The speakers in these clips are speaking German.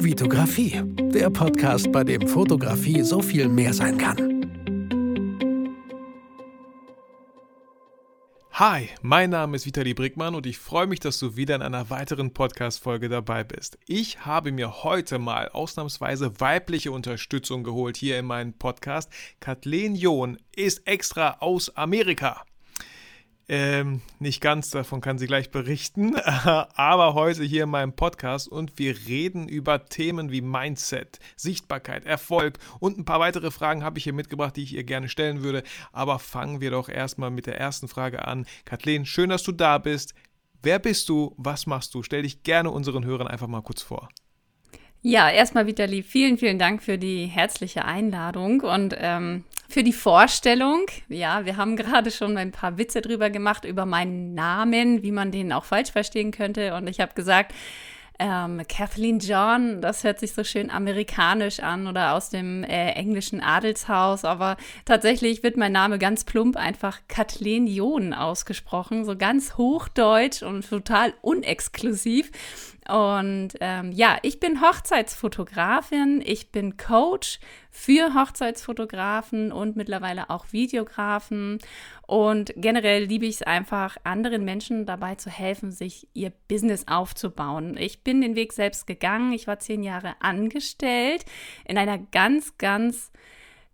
Vitografie, der Podcast, bei dem Fotografie so viel mehr sein kann. Hi, mein Name ist Vitali Brickmann und ich freue mich, dass du wieder in einer weiteren Podcast-Folge dabei bist. Ich habe mir heute mal ausnahmsweise weibliche Unterstützung geholt hier in meinem Podcast. Kathleen John ist extra aus Amerika. Ähm, nicht ganz, davon kann sie gleich berichten, aber heute hier in meinem Podcast und wir reden über Themen wie Mindset, Sichtbarkeit, Erfolg und ein paar weitere Fragen habe ich hier mitgebracht, die ich ihr gerne stellen würde. Aber fangen wir doch erstmal mit der ersten Frage an. Kathleen, schön, dass du da bist. Wer bist du? Was machst du? Stell dich gerne unseren Hörern einfach mal kurz vor. Ja, erstmal Vitali, vielen, vielen Dank für die herzliche Einladung und ähm, für die Vorstellung. Ja, wir haben gerade schon ein paar Witze drüber gemacht, über meinen Namen, wie man den auch falsch verstehen könnte. Und ich habe gesagt, ähm, Kathleen John, das hört sich so schön amerikanisch an oder aus dem äh, englischen Adelshaus, aber tatsächlich wird mein Name ganz plump einfach Kathleen John ausgesprochen, so ganz hochdeutsch und total unexklusiv. Und ähm, ja, ich bin Hochzeitsfotografin, ich bin Coach für Hochzeitsfotografen und mittlerweile auch Videografen. Und generell liebe ich es einfach, anderen Menschen dabei zu helfen, sich ihr Business aufzubauen. Ich bin den Weg selbst gegangen. Ich war zehn Jahre angestellt in einer ganz, ganz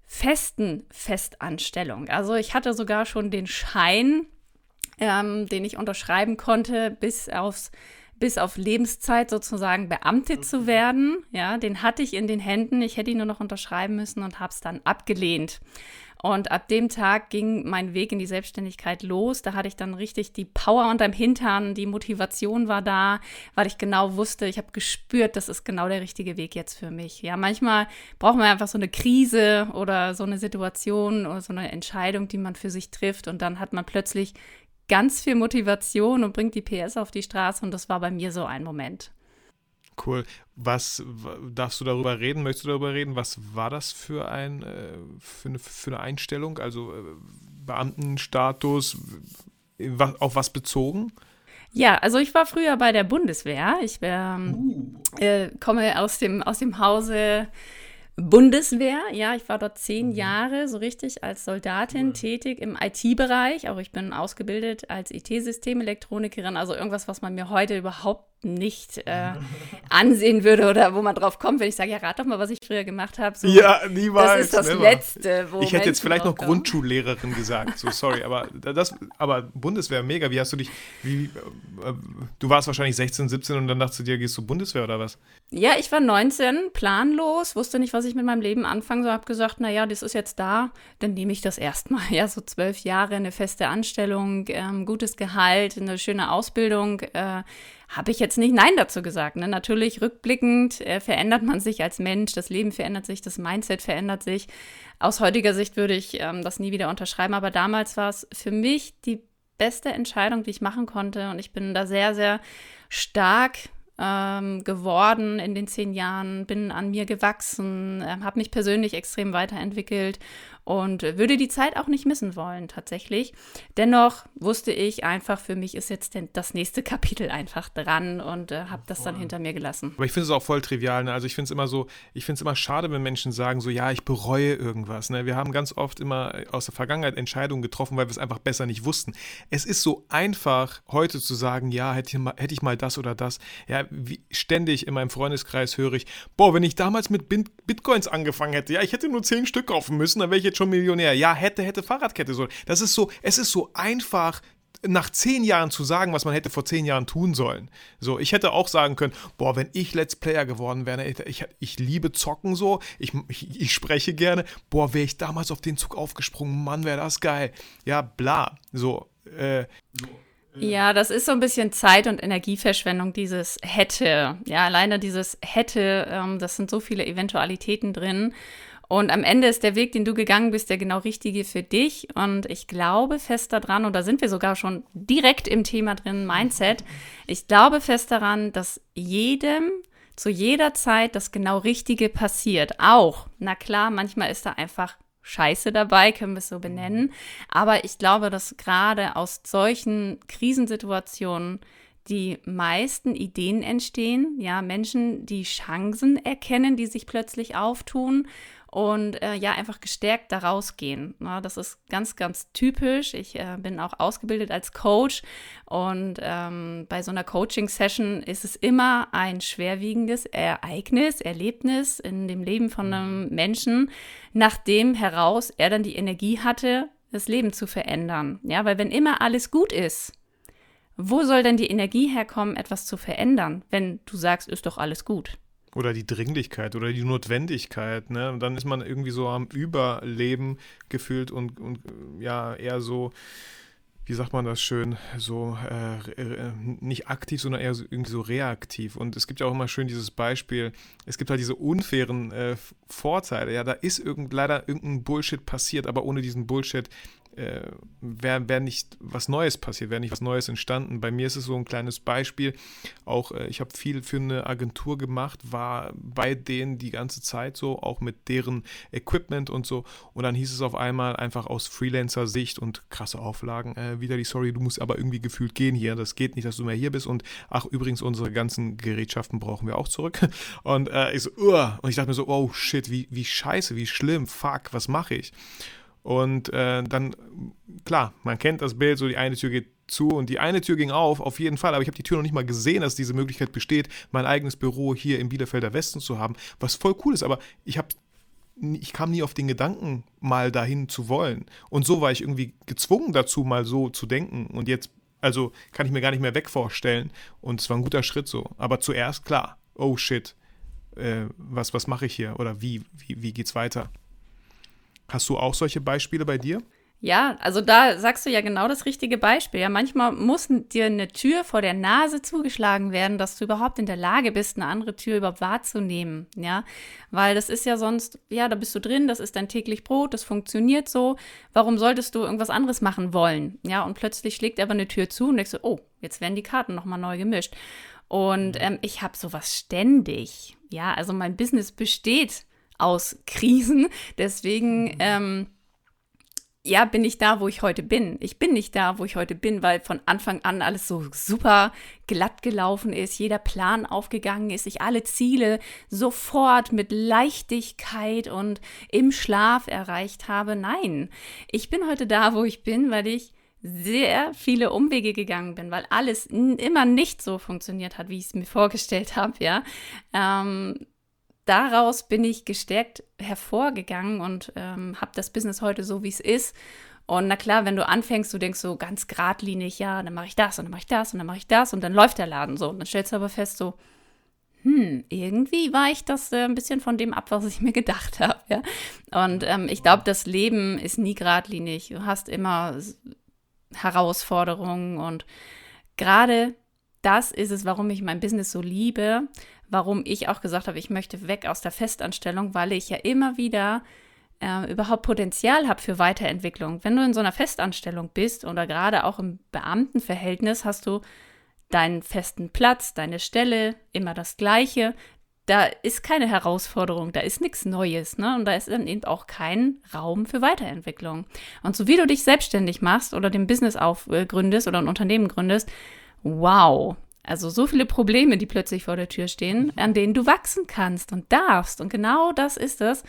festen Festanstellung. Also ich hatte sogar schon den Schein, ähm, den ich unterschreiben konnte, bis aufs bis auf Lebenszeit sozusagen beamtet zu werden. Ja, den hatte ich in den Händen. Ich hätte ihn nur noch unterschreiben müssen und habe es dann abgelehnt. Und ab dem Tag ging mein Weg in die Selbstständigkeit los. Da hatte ich dann richtig die Power unterm Hintern, die Motivation war da, weil ich genau wusste, ich habe gespürt, das ist genau der richtige Weg jetzt für mich. Ja, manchmal braucht man einfach so eine Krise oder so eine Situation oder so eine Entscheidung, die man für sich trifft und dann hat man plötzlich ganz viel Motivation und bringt die PS auf die Straße und das war bei mir so ein Moment. Cool. Was darfst du darüber reden? Möchtest du darüber reden? Was war das für, ein, äh, für, eine, für eine Einstellung? Also äh, Beamtenstatus, auf was bezogen? Ja, also ich war früher bei der Bundeswehr. Ich wär, uh. äh, komme aus dem, aus dem Hause Bundeswehr, ja, ich war dort zehn mhm. Jahre so richtig als Soldatin mhm. tätig im IT-Bereich. Auch ich bin ausgebildet als IT-Systemelektroniker, also irgendwas, was man mir heute überhaupt nicht äh, ansehen würde oder wo man drauf kommt, wenn ich sage, ja, rat doch mal, was ich früher gemacht habe. So, ja, niemals. Das ist das never. Letzte, wo Ich hätte jetzt vielleicht noch Grundschullehrerin gesagt, so sorry, aber das, aber Bundeswehr, mega. Wie hast du dich, wie, äh, du warst wahrscheinlich 16, 17 und dann dachtest du dir, gehst du Bundeswehr oder was? Ja, ich war 19, planlos, wusste nicht, was ich mit meinem Leben anfangen soll, habe gesagt, naja, das ist jetzt da, dann nehme ich das erstmal. Ja, so zwölf Jahre, eine feste Anstellung, ähm, gutes Gehalt, eine schöne Ausbildung. Äh, habe ich jetzt nicht Nein dazu gesagt. Ne? Natürlich rückblickend äh, verändert man sich als Mensch, das Leben verändert sich, das Mindset verändert sich. Aus heutiger Sicht würde ich ähm, das nie wieder unterschreiben, aber damals war es für mich die beste Entscheidung, die ich machen konnte und ich bin da sehr, sehr stark ähm, geworden in den zehn Jahren, bin an mir gewachsen, äh, habe mich persönlich extrem weiterentwickelt und würde die Zeit auch nicht missen wollen tatsächlich. Dennoch wusste ich einfach, für mich ist jetzt das nächste Kapitel einfach dran und äh, habe das dann hinter mir gelassen. Aber ich finde es auch voll trivial. Ne? Also ich finde es immer so, ich finde es immer schade, wenn Menschen sagen so, ja, ich bereue irgendwas. Ne? Wir haben ganz oft immer aus der Vergangenheit Entscheidungen getroffen, weil wir es einfach besser nicht wussten. Es ist so einfach, heute zu sagen, ja, hätte ich mal, hätte ich mal das oder das. Ja, wie, ständig in meinem Freundeskreis höre ich, boah, wenn ich damals mit Bitcoins angefangen hätte, ja, ich hätte nur zehn Stück kaufen müssen, dann wäre ich jetzt schon Millionär. Ja, hätte, hätte Fahrradkette so. Das ist so, es ist so einfach, nach zehn Jahren zu sagen, was man hätte vor zehn Jahren tun sollen. So, ich hätte auch sagen können, boah, wenn ich Let's Player geworden wäre, ich, ich, ich liebe Zocken so, ich, ich, ich spreche gerne, boah, wäre ich damals auf den Zug aufgesprungen, Mann, wäre das geil. Ja, bla. So, äh, ja, das ist so ein bisschen Zeit- und Energieverschwendung, dieses hätte. Ja, alleine dieses hätte, ähm, das sind so viele Eventualitäten drin. Und am Ende ist der Weg, den du gegangen bist, der genau richtige für dich. Und ich glaube fest daran, und da sind wir sogar schon direkt im Thema drin, Mindset. Ich glaube fest daran, dass jedem zu jeder Zeit das genau Richtige passiert. Auch, na klar, manchmal ist da einfach Scheiße dabei, können wir es so benennen. Aber ich glaube, dass gerade aus solchen Krisensituationen die meisten Ideen entstehen, ja, Menschen, die Chancen erkennen, die sich plötzlich auftun und äh, ja, einfach gestärkt da rausgehen. Ja, das ist ganz, ganz typisch. Ich äh, bin auch ausgebildet als Coach und ähm, bei so einer Coaching-Session ist es immer ein schwerwiegendes Ereignis, Erlebnis in dem Leben von einem Menschen, nachdem heraus er dann die Energie hatte, das Leben zu verändern. Ja, weil wenn immer alles gut ist, wo soll denn die Energie herkommen, etwas zu verändern, wenn du sagst, ist doch alles gut? Oder die Dringlichkeit oder die Notwendigkeit, ne? Und dann ist man irgendwie so am Überleben gefühlt und, und ja, eher so, wie sagt man das schön, so äh, nicht aktiv, sondern eher so, irgendwie so reaktiv. Und es gibt ja auch immer schön dieses Beispiel, es gibt halt diese unfairen äh, Vorteile. Ja, da ist irgend, leider irgendein Bullshit passiert, aber ohne diesen Bullshit äh, wäre wär nicht was Neues passiert, wäre nicht was Neues entstanden. Bei mir ist es so ein kleines Beispiel. Auch äh, ich habe viel für eine Agentur gemacht, war bei denen die ganze Zeit so, auch mit deren Equipment und so. Und dann hieß es auf einmal einfach aus Freelancer-Sicht und krasse Auflagen, äh, wieder die Sorry, du musst aber irgendwie gefühlt gehen hier. Das geht nicht, dass du mehr hier bist. Und ach, übrigens, unsere ganzen Gerätschaften brauchen wir auch zurück. Und äh, ich so, uh, und ich dachte mir so, oh shit, wie, wie scheiße, wie schlimm, fuck, was mache ich? Und äh, dann, klar, man kennt das Bild, so die eine Tür geht zu und die eine Tür ging auf, auf jeden Fall, aber ich habe die Tür noch nicht mal gesehen, dass diese Möglichkeit besteht, mein eigenes Büro hier im Bielefelder Westen zu haben, was voll cool ist, aber ich habe ich kam nie auf den Gedanken, mal dahin zu wollen. Und so war ich irgendwie gezwungen dazu, mal so zu denken. Und jetzt, also kann ich mir gar nicht mehr weg vorstellen. Und es war ein guter Schritt so. Aber zuerst, klar, oh shit, äh, was, was mache ich hier? Oder wie, wie, wie geht's weiter? Hast du auch solche Beispiele bei dir? Ja, also da sagst du ja genau das richtige Beispiel. Ja, manchmal muss dir eine Tür vor der Nase zugeschlagen werden, dass du überhaupt in der Lage bist, eine andere Tür überhaupt wahrzunehmen. Ja, weil das ist ja sonst, ja, da bist du drin, das ist dein täglich Brot, das funktioniert so. Warum solltest du irgendwas anderes machen wollen? Ja, und plötzlich schlägt aber eine Tür zu und denkst du, oh, jetzt werden die Karten nochmal neu gemischt. Und ähm, ich habe sowas ständig. Ja, also mein Business besteht aus Krisen. Deswegen, mhm. ähm, ja, bin ich da, wo ich heute bin. Ich bin nicht da, wo ich heute bin, weil von Anfang an alles so super glatt gelaufen ist, jeder Plan aufgegangen ist, ich alle Ziele sofort mit Leichtigkeit und im Schlaf erreicht habe. Nein, ich bin heute da, wo ich bin, weil ich sehr viele Umwege gegangen bin, weil alles immer nicht so funktioniert hat, wie ich es mir vorgestellt habe, ja. Ähm, daraus bin ich gestärkt hervorgegangen und ähm, habe das Business heute so, wie es ist. Und na klar, wenn du anfängst, du denkst so ganz geradlinig, ja, dann mache ich das und dann mache ich das und dann mache ich das und dann läuft der Laden so. Und dann stellst du aber fest, so, hm, irgendwie war ich das äh, ein bisschen von dem ab, was ich mir gedacht habe. Ja? Und ähm, ich glaube, das Leben ist nie geradlinig. Du hast immer Herausforderungen und gerade das ist es, warum ich mein Business so liebe, warum ich auch gesagt habe, ich möchte weg aus der Festanstellung, weil ich ja immer wieder äh, überhaupt Potenzial habe für Weiterentwicklung. Wenn du in so einer Festanstellung bist oder gerade auch im Beamtenverhältnis, hast du deinen festen Platz, deine Stelle, immer das Gleiche. Da ist keine Herausforderung, da ist nichts Neues, ne? Und da ist dann eben auch kein Raum für Weiterentwicklung. Und so wie du dich selbstständig machst oder den Business aufgründest oder ein Unternehmen gründest, wow, also so viele Probleme, die plötzlich vor der Tür stehen, an denen du wachsen kannst und darfst. Und genau das ist das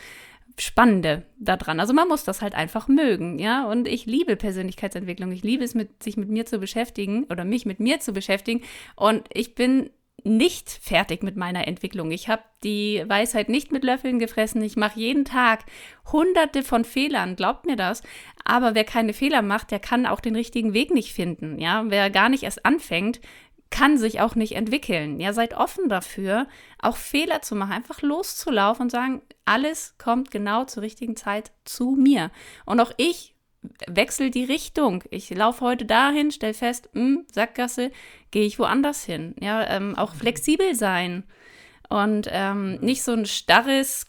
Spannende daran. Also man muss das halt einfach mögen, ja. Und ich liebe Persönlichkeitsentwicklung. Ich liebe es, mit, sich mit mir zu beschäftigen oder mich mit mir zu beschäftigen. Und ich bin nicht fertig mit meiner Entwicklung. Ich habe die Weisheit nicht mit Löffeln gefressen. Ich mache jeden Tag hunderte von Fehlern, glaubt mir das. Aber wer keine Fehler macht, der kann auch den richtigen Weg nicht finden. Ja, wer gar nicht erst anfängt, kann sich auch nicht entwickeln. Ja, seid offen dafür, auch Fehler zu machen, einfach loszulaufen und sagen, alles kommt genau zur richtigen Zeit zu mir. Und auch ich wechsle die Richtung. Ich laufe heute dahin, stelle fest, mh, hm, Sackgasse, gehe ich woanders hin. Ja, ähm, auch flexibel sein und ähm, nicht so ein starres,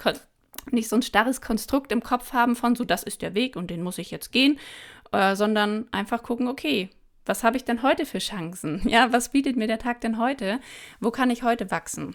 nicht so ein starres Konstrukt im Kopf haben von so, das ist der Weg und den muss ich jetzt gehen, äh, sondern einfach gucken, okay, was habe ich denn heute für Chancen? Ja, was bietet mir der Tag denn heute? Wo kann ich heute wachsen?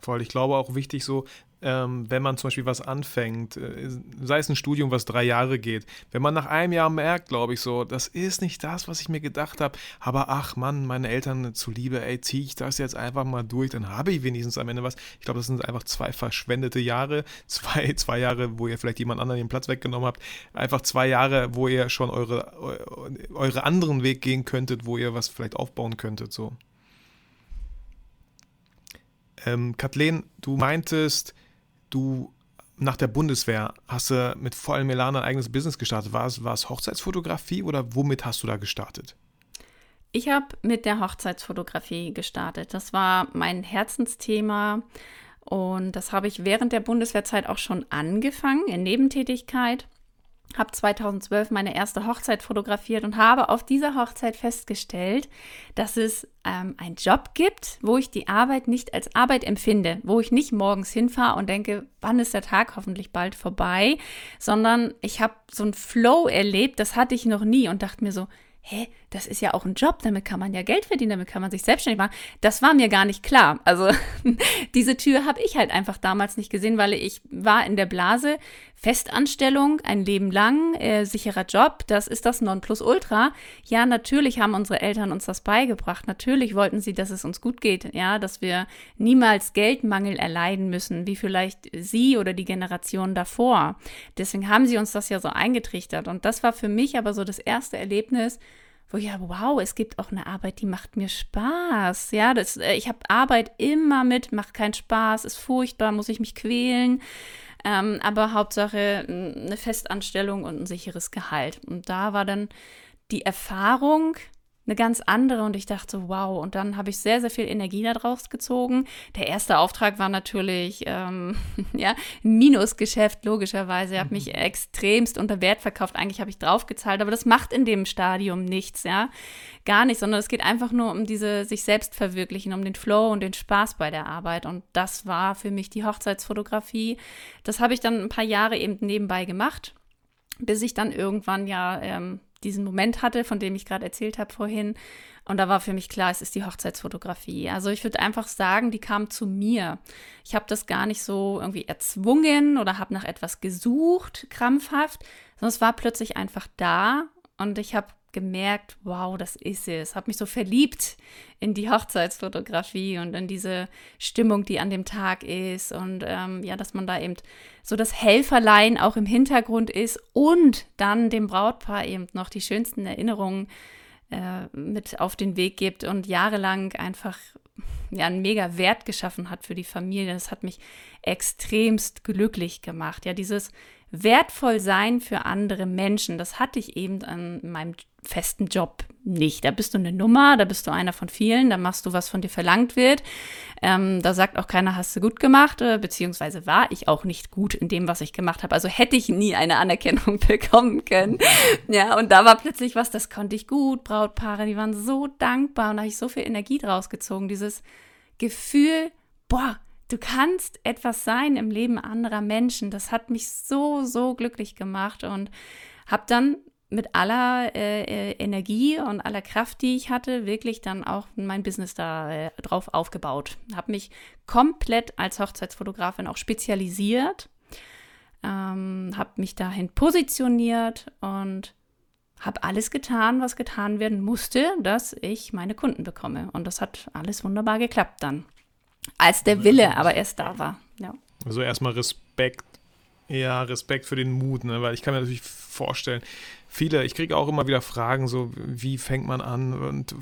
Voll, ich glaube auch wichtig so, ähm, wenn man zum Beispiel was anfängt, äh, sei es ein Studium, was drei Jahre geht, wenn man nach einem Jahr merkt, glaube ich so, das ist nicht das, was ich mir gedacht habe, aber ach Mann, meine Eltern zuliebe, ey, ziehe ich das jetzt einfach mal durch, dann habe ich wenigstens am Ende was. Ich glaube, das sind einfach zwei verschwendete Jahre, zwei, zwei Jahre, wo ihr vielleicht jemand anderen den Platz weggenommen habt, einfach zwei Jahre, wo ihr schon eure, eure anderen Weg gehen könntet, wo ihr was vielleicht aufbauen könntet, so. Ähm, Kathleen, du meintest, du nach der Bundeswehr hast du mit vollem Elan ein eigenes Business gestartet. War es, war es Hochzeitsfotografie oder womit hast du da gestartet? Ich habe mit der Hochzeitsfotografie gestartet. Das war mein Herzensthema und das habe ich während der Bundeswehrzeit auch schon angefangen in Nebentätigkeit habe 2012 meine erste Hochzeit fotografiert und habe auf dieser Hochzeit festgestellt, dass es ähm, einen Job gibt, wo ich die Arbeit nicht als Arbeit empfinde, wo ich nicht morgens hinfahre und denke, wann ist der Tag hoffentlich bald vorbei, sondern ich habe so einen Flow erlebt, das hatte ich noch nie und dachte mir so, hä, das ist ja auch ein Job, damit kann man ja Geld verdienen, damit kann man sich selbstständig machen. Das war mir gar nicht klar. Also diese Tür habe ich halt einfach damals nicht gesehen, weil ich war in der Blase, Festanstellung, ein Leben lang, äh, sicherer Job, das ist das Nonplusultra. Ja, natürlich haben unsere Eltern uns das beigebracht. Natürlich wollten sie, dass es uns gut geht, ja, dass wir niemals Geldmangel erleiden müssen, wie vielleicht sie oder die Generation davor. Deswegen haben sie uns das ja so eingetrichtert. Und das war für mich aber so das erste Erlebnis, wo ja, wow, es gibt auch eine Arbeit, die macht mir Spaß. Ja, das, äh, ich habe Arbeit immer mit, macht keinen Spaß, ist furchtbar, muss ich mich quälen. Ähm, aber Hauptsache eine Festanstellung und ein sicheres Gehalt. Und da war dann die Erfahrung, eine ganz andere und ich dachte, wow, und dann habe ich sehr, sehr viel Energie daraus gezogen. Der erste Auftrag war natürlich, ähm, ja, ein Minusgeschäft, logischerweise. Ich habe mich mhm. extremst unter Wert verkauft. Eigentlich habe ich draufgezahlt, aber das macht in dem Stadium nichts, ja. Gar nicht, sondern es geht einfach nur um diese sich selbst verwirklichen, um den Flow und den Spaß bei der Arbeit. Und das war für mich die Hochzeitsfotografie. Das habe ich dann ein paar Jahre eben nebenbei gemacht, bis ich dann irgendwann ja ähm, diesen Moment hatte, von dem ich gerade erzählt habe vorhin. Und da war für mich klar, es ist die Hochzeitsfotografie. Also ich würde einfach sagen, die kam zu mir. Ich habe das gar nicht so irgendwie erzwungen oder habe nach etwas gesucht, krampfhaft, sondern es war plötzlich einfach da und ich habe gemerkt, wow, das ist es. Habe mich so verliebt in die Hochzeitsfotografie und in diese Stimmung, die an dem Tag ist und ähm, ja, dass man da eben so das Helferlein auch im Hintergrund ist und dann dem Brautpaar eben noch die schönsten Erinnerungen äh, mit auf den Weg gibt und jahrelang einfach ja, einen mega Wert geschaffen hat für die Familie. Das hat mich extremst glücklich gemacht. Ja, dieses wertvoll sein für andere Menschen, das hatte ich eben an meinem festen Job nicht. Da bist du eine Nummer, da bist du einer von vielen, da machst du, was von dir verlangt wird. Ähm, da sagt auch keiner, hast du gut gemacht, äh, beziehungsweise war ich auch nicht gut in dem, was ich gemacht habe. Also hätte ich nie eine Anerkennung bekommen können. Ja, und da war plötzlich was, das konnte ich gut. Brautpaare, die waren so dankbar und da habe ich so viel Energie draus gezogen. Dieses Gefühl, boah, du kannst etwas sein im Leben anderer Menschen. Das hat mich so, so glücklich gemacht und habe dann mit aller äh, äh, Energie und aller Kraft, die ich hatte, wirklich dann auch mein Business da äh, drauf aufgebaut. Habe mich komplett als Hochzeitsfotografin auch spezialisiert, ähm, habe mich dahin positioniert und habe alles getan, was getan werden musste, dass ich meine Kunden bekomme. Und das hat alles wunderbar geklappt dann. Als der Wille aber erst da war. Ja. Also erstmal Respekt. Ja, Respekt für den Mut, ne? weil ich kann mir natürlich vorstellen, viele, ich kriege auch immer wieder Fragen, so wie fängt man an? Und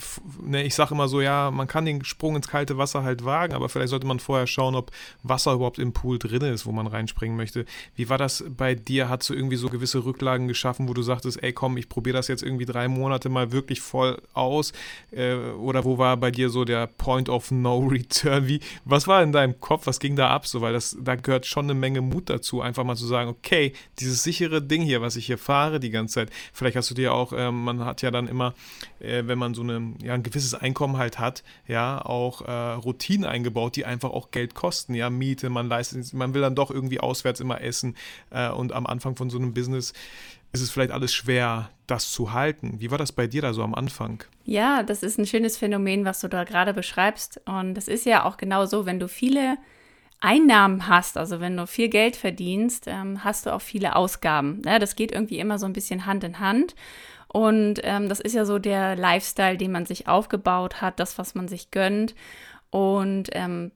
ne, ich sage immer so, ja, man kann den Sprung ins kalte Wasser halt wagen, aber vielleicht sollte man vorher schauen, ob Wasser überhaupt im Pool drin ist, wo man reinspringen möchte. Wie war das bei dir? Hast du irgendwie so gewisse Rücklagen geschaffen, wo du sagtest, ey komm, ich probiere das jetzt irgendwie drei Monate mal wirklich voll aus? Äh, oder wo war bei dir so der Point of No Return? Wie, was war in deinem Kopf? Was ging da ab? So, weil das, da gehört schon eine Menge Mut dazu, einfach mal zu sagen, okay, dieses sichere Ding hier, was ich hier fahre die ganze Zeit, Vielleicht hast du dir auch, äh, man hat ja dann immer, äh, wenn man so eine, ja, ein gewisses Einkommen halt hat, ja, auch äh, Routinen eingebaut, die einfach auch Geld kosten, ja, Miete, man leistet, man will dann doch irgendwie auswärts immer essen äh, und am Anfang von so einem Business ist es vielleicht alles schwer, das zu halten. Wie war das bei dir da so am Anfang? Ja, das ist ein schönes Phänomen, was du da gerade beschreibst. Und das ist ja auch genau so, wenn du viele Einnahmen hast, also wenn du viel Geld verdienst, ähm, hast du auch viele Ausgaben. Ja, das geht irgendwie immer so ein bisschen Hand in Hand. Und ähm, das ist ja so der Lifestyle, den man sich aufgebaut hat, das, was man sich gönnt. Und ähm,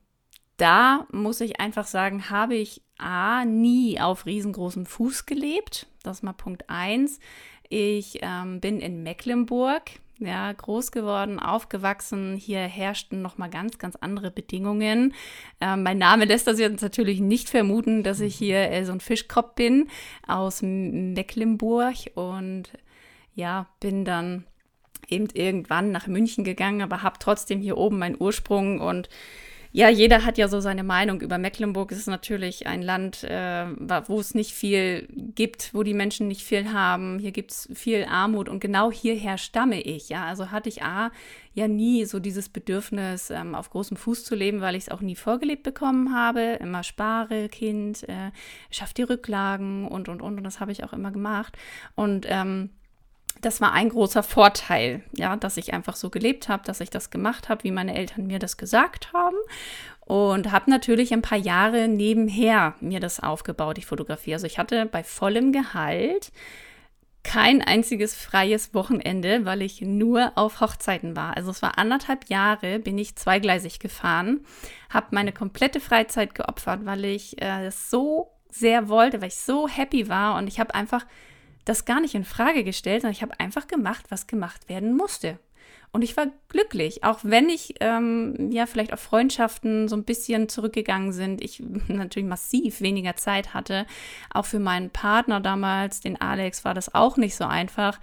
da muss ich einfach sagen, habe ich A, nie auf riesengroßem Fuß gelebt. Das ist mal Punkt eins. Ich ähm, bin in Mecklenburg ja, groß geworden, aufgewachsen. Hier herrschten nochmal ganz, ganz andere Bedingungen. Ähm, mein Name lässt das jetzt natürlich nicht vermuten, dass ich hier äh, so ein Fischkopf bin aus Mecklenburg und ja, bin dann eben irgendwann nach München gegangen, aber habe trotzdem hier oben meinen Ursprung und ja, jeder hat ja so seine Meinung über Mecklenburg. Es ist natürlich ein Land, äh, wo es nicht viel gibt, wo die Menschen nicht viel haben. Hier gibt es viel Armut und genau hierher stamme ich. Ja, also hatte ich A, ja nie so dieses Bedürfnis, ähm, auf großem Fuß zu leben, weil ich es auch nie vorgelebt bekommen habe. Immer spare, Kind, äh, schaff die Rücklagen und, und, und. Und das habe ich auch immer gemacht. Und, ähm, das war ein großer Vorteil, ja, dass ich einfach so gelebt habe, dass ich das gemacht habe, wie meine Eltern mir das gesagt haben. Und habe natürlich ein paar Jahre nebenher mir das aufgebaut, die Fotografie. Also ich hatte bei vollem Gehalt kein einziges freies Wochenende, weil ich nur auf Hochzeiten war. Also es war anderthalb Jahre, bin ich zweigleisig gefahren, habe meine komplette Freizeit geopfert, weil ich äh, so sehr wollte, weil ich so happy war und ich habe einfach das gar nicht in Frage gestellt, sondern ich habe einfach gemacht, was gemacht werden musste. Und ich war glücklich, auch wenn ich ähm, ja vielleicht auf Freundschaften so ein bisschen zurückgegangen sind. Ich natürlich massiv weniger Zeit hatte. Auch für meinen Partner damals, den Alex, war das auch nicht so einfach.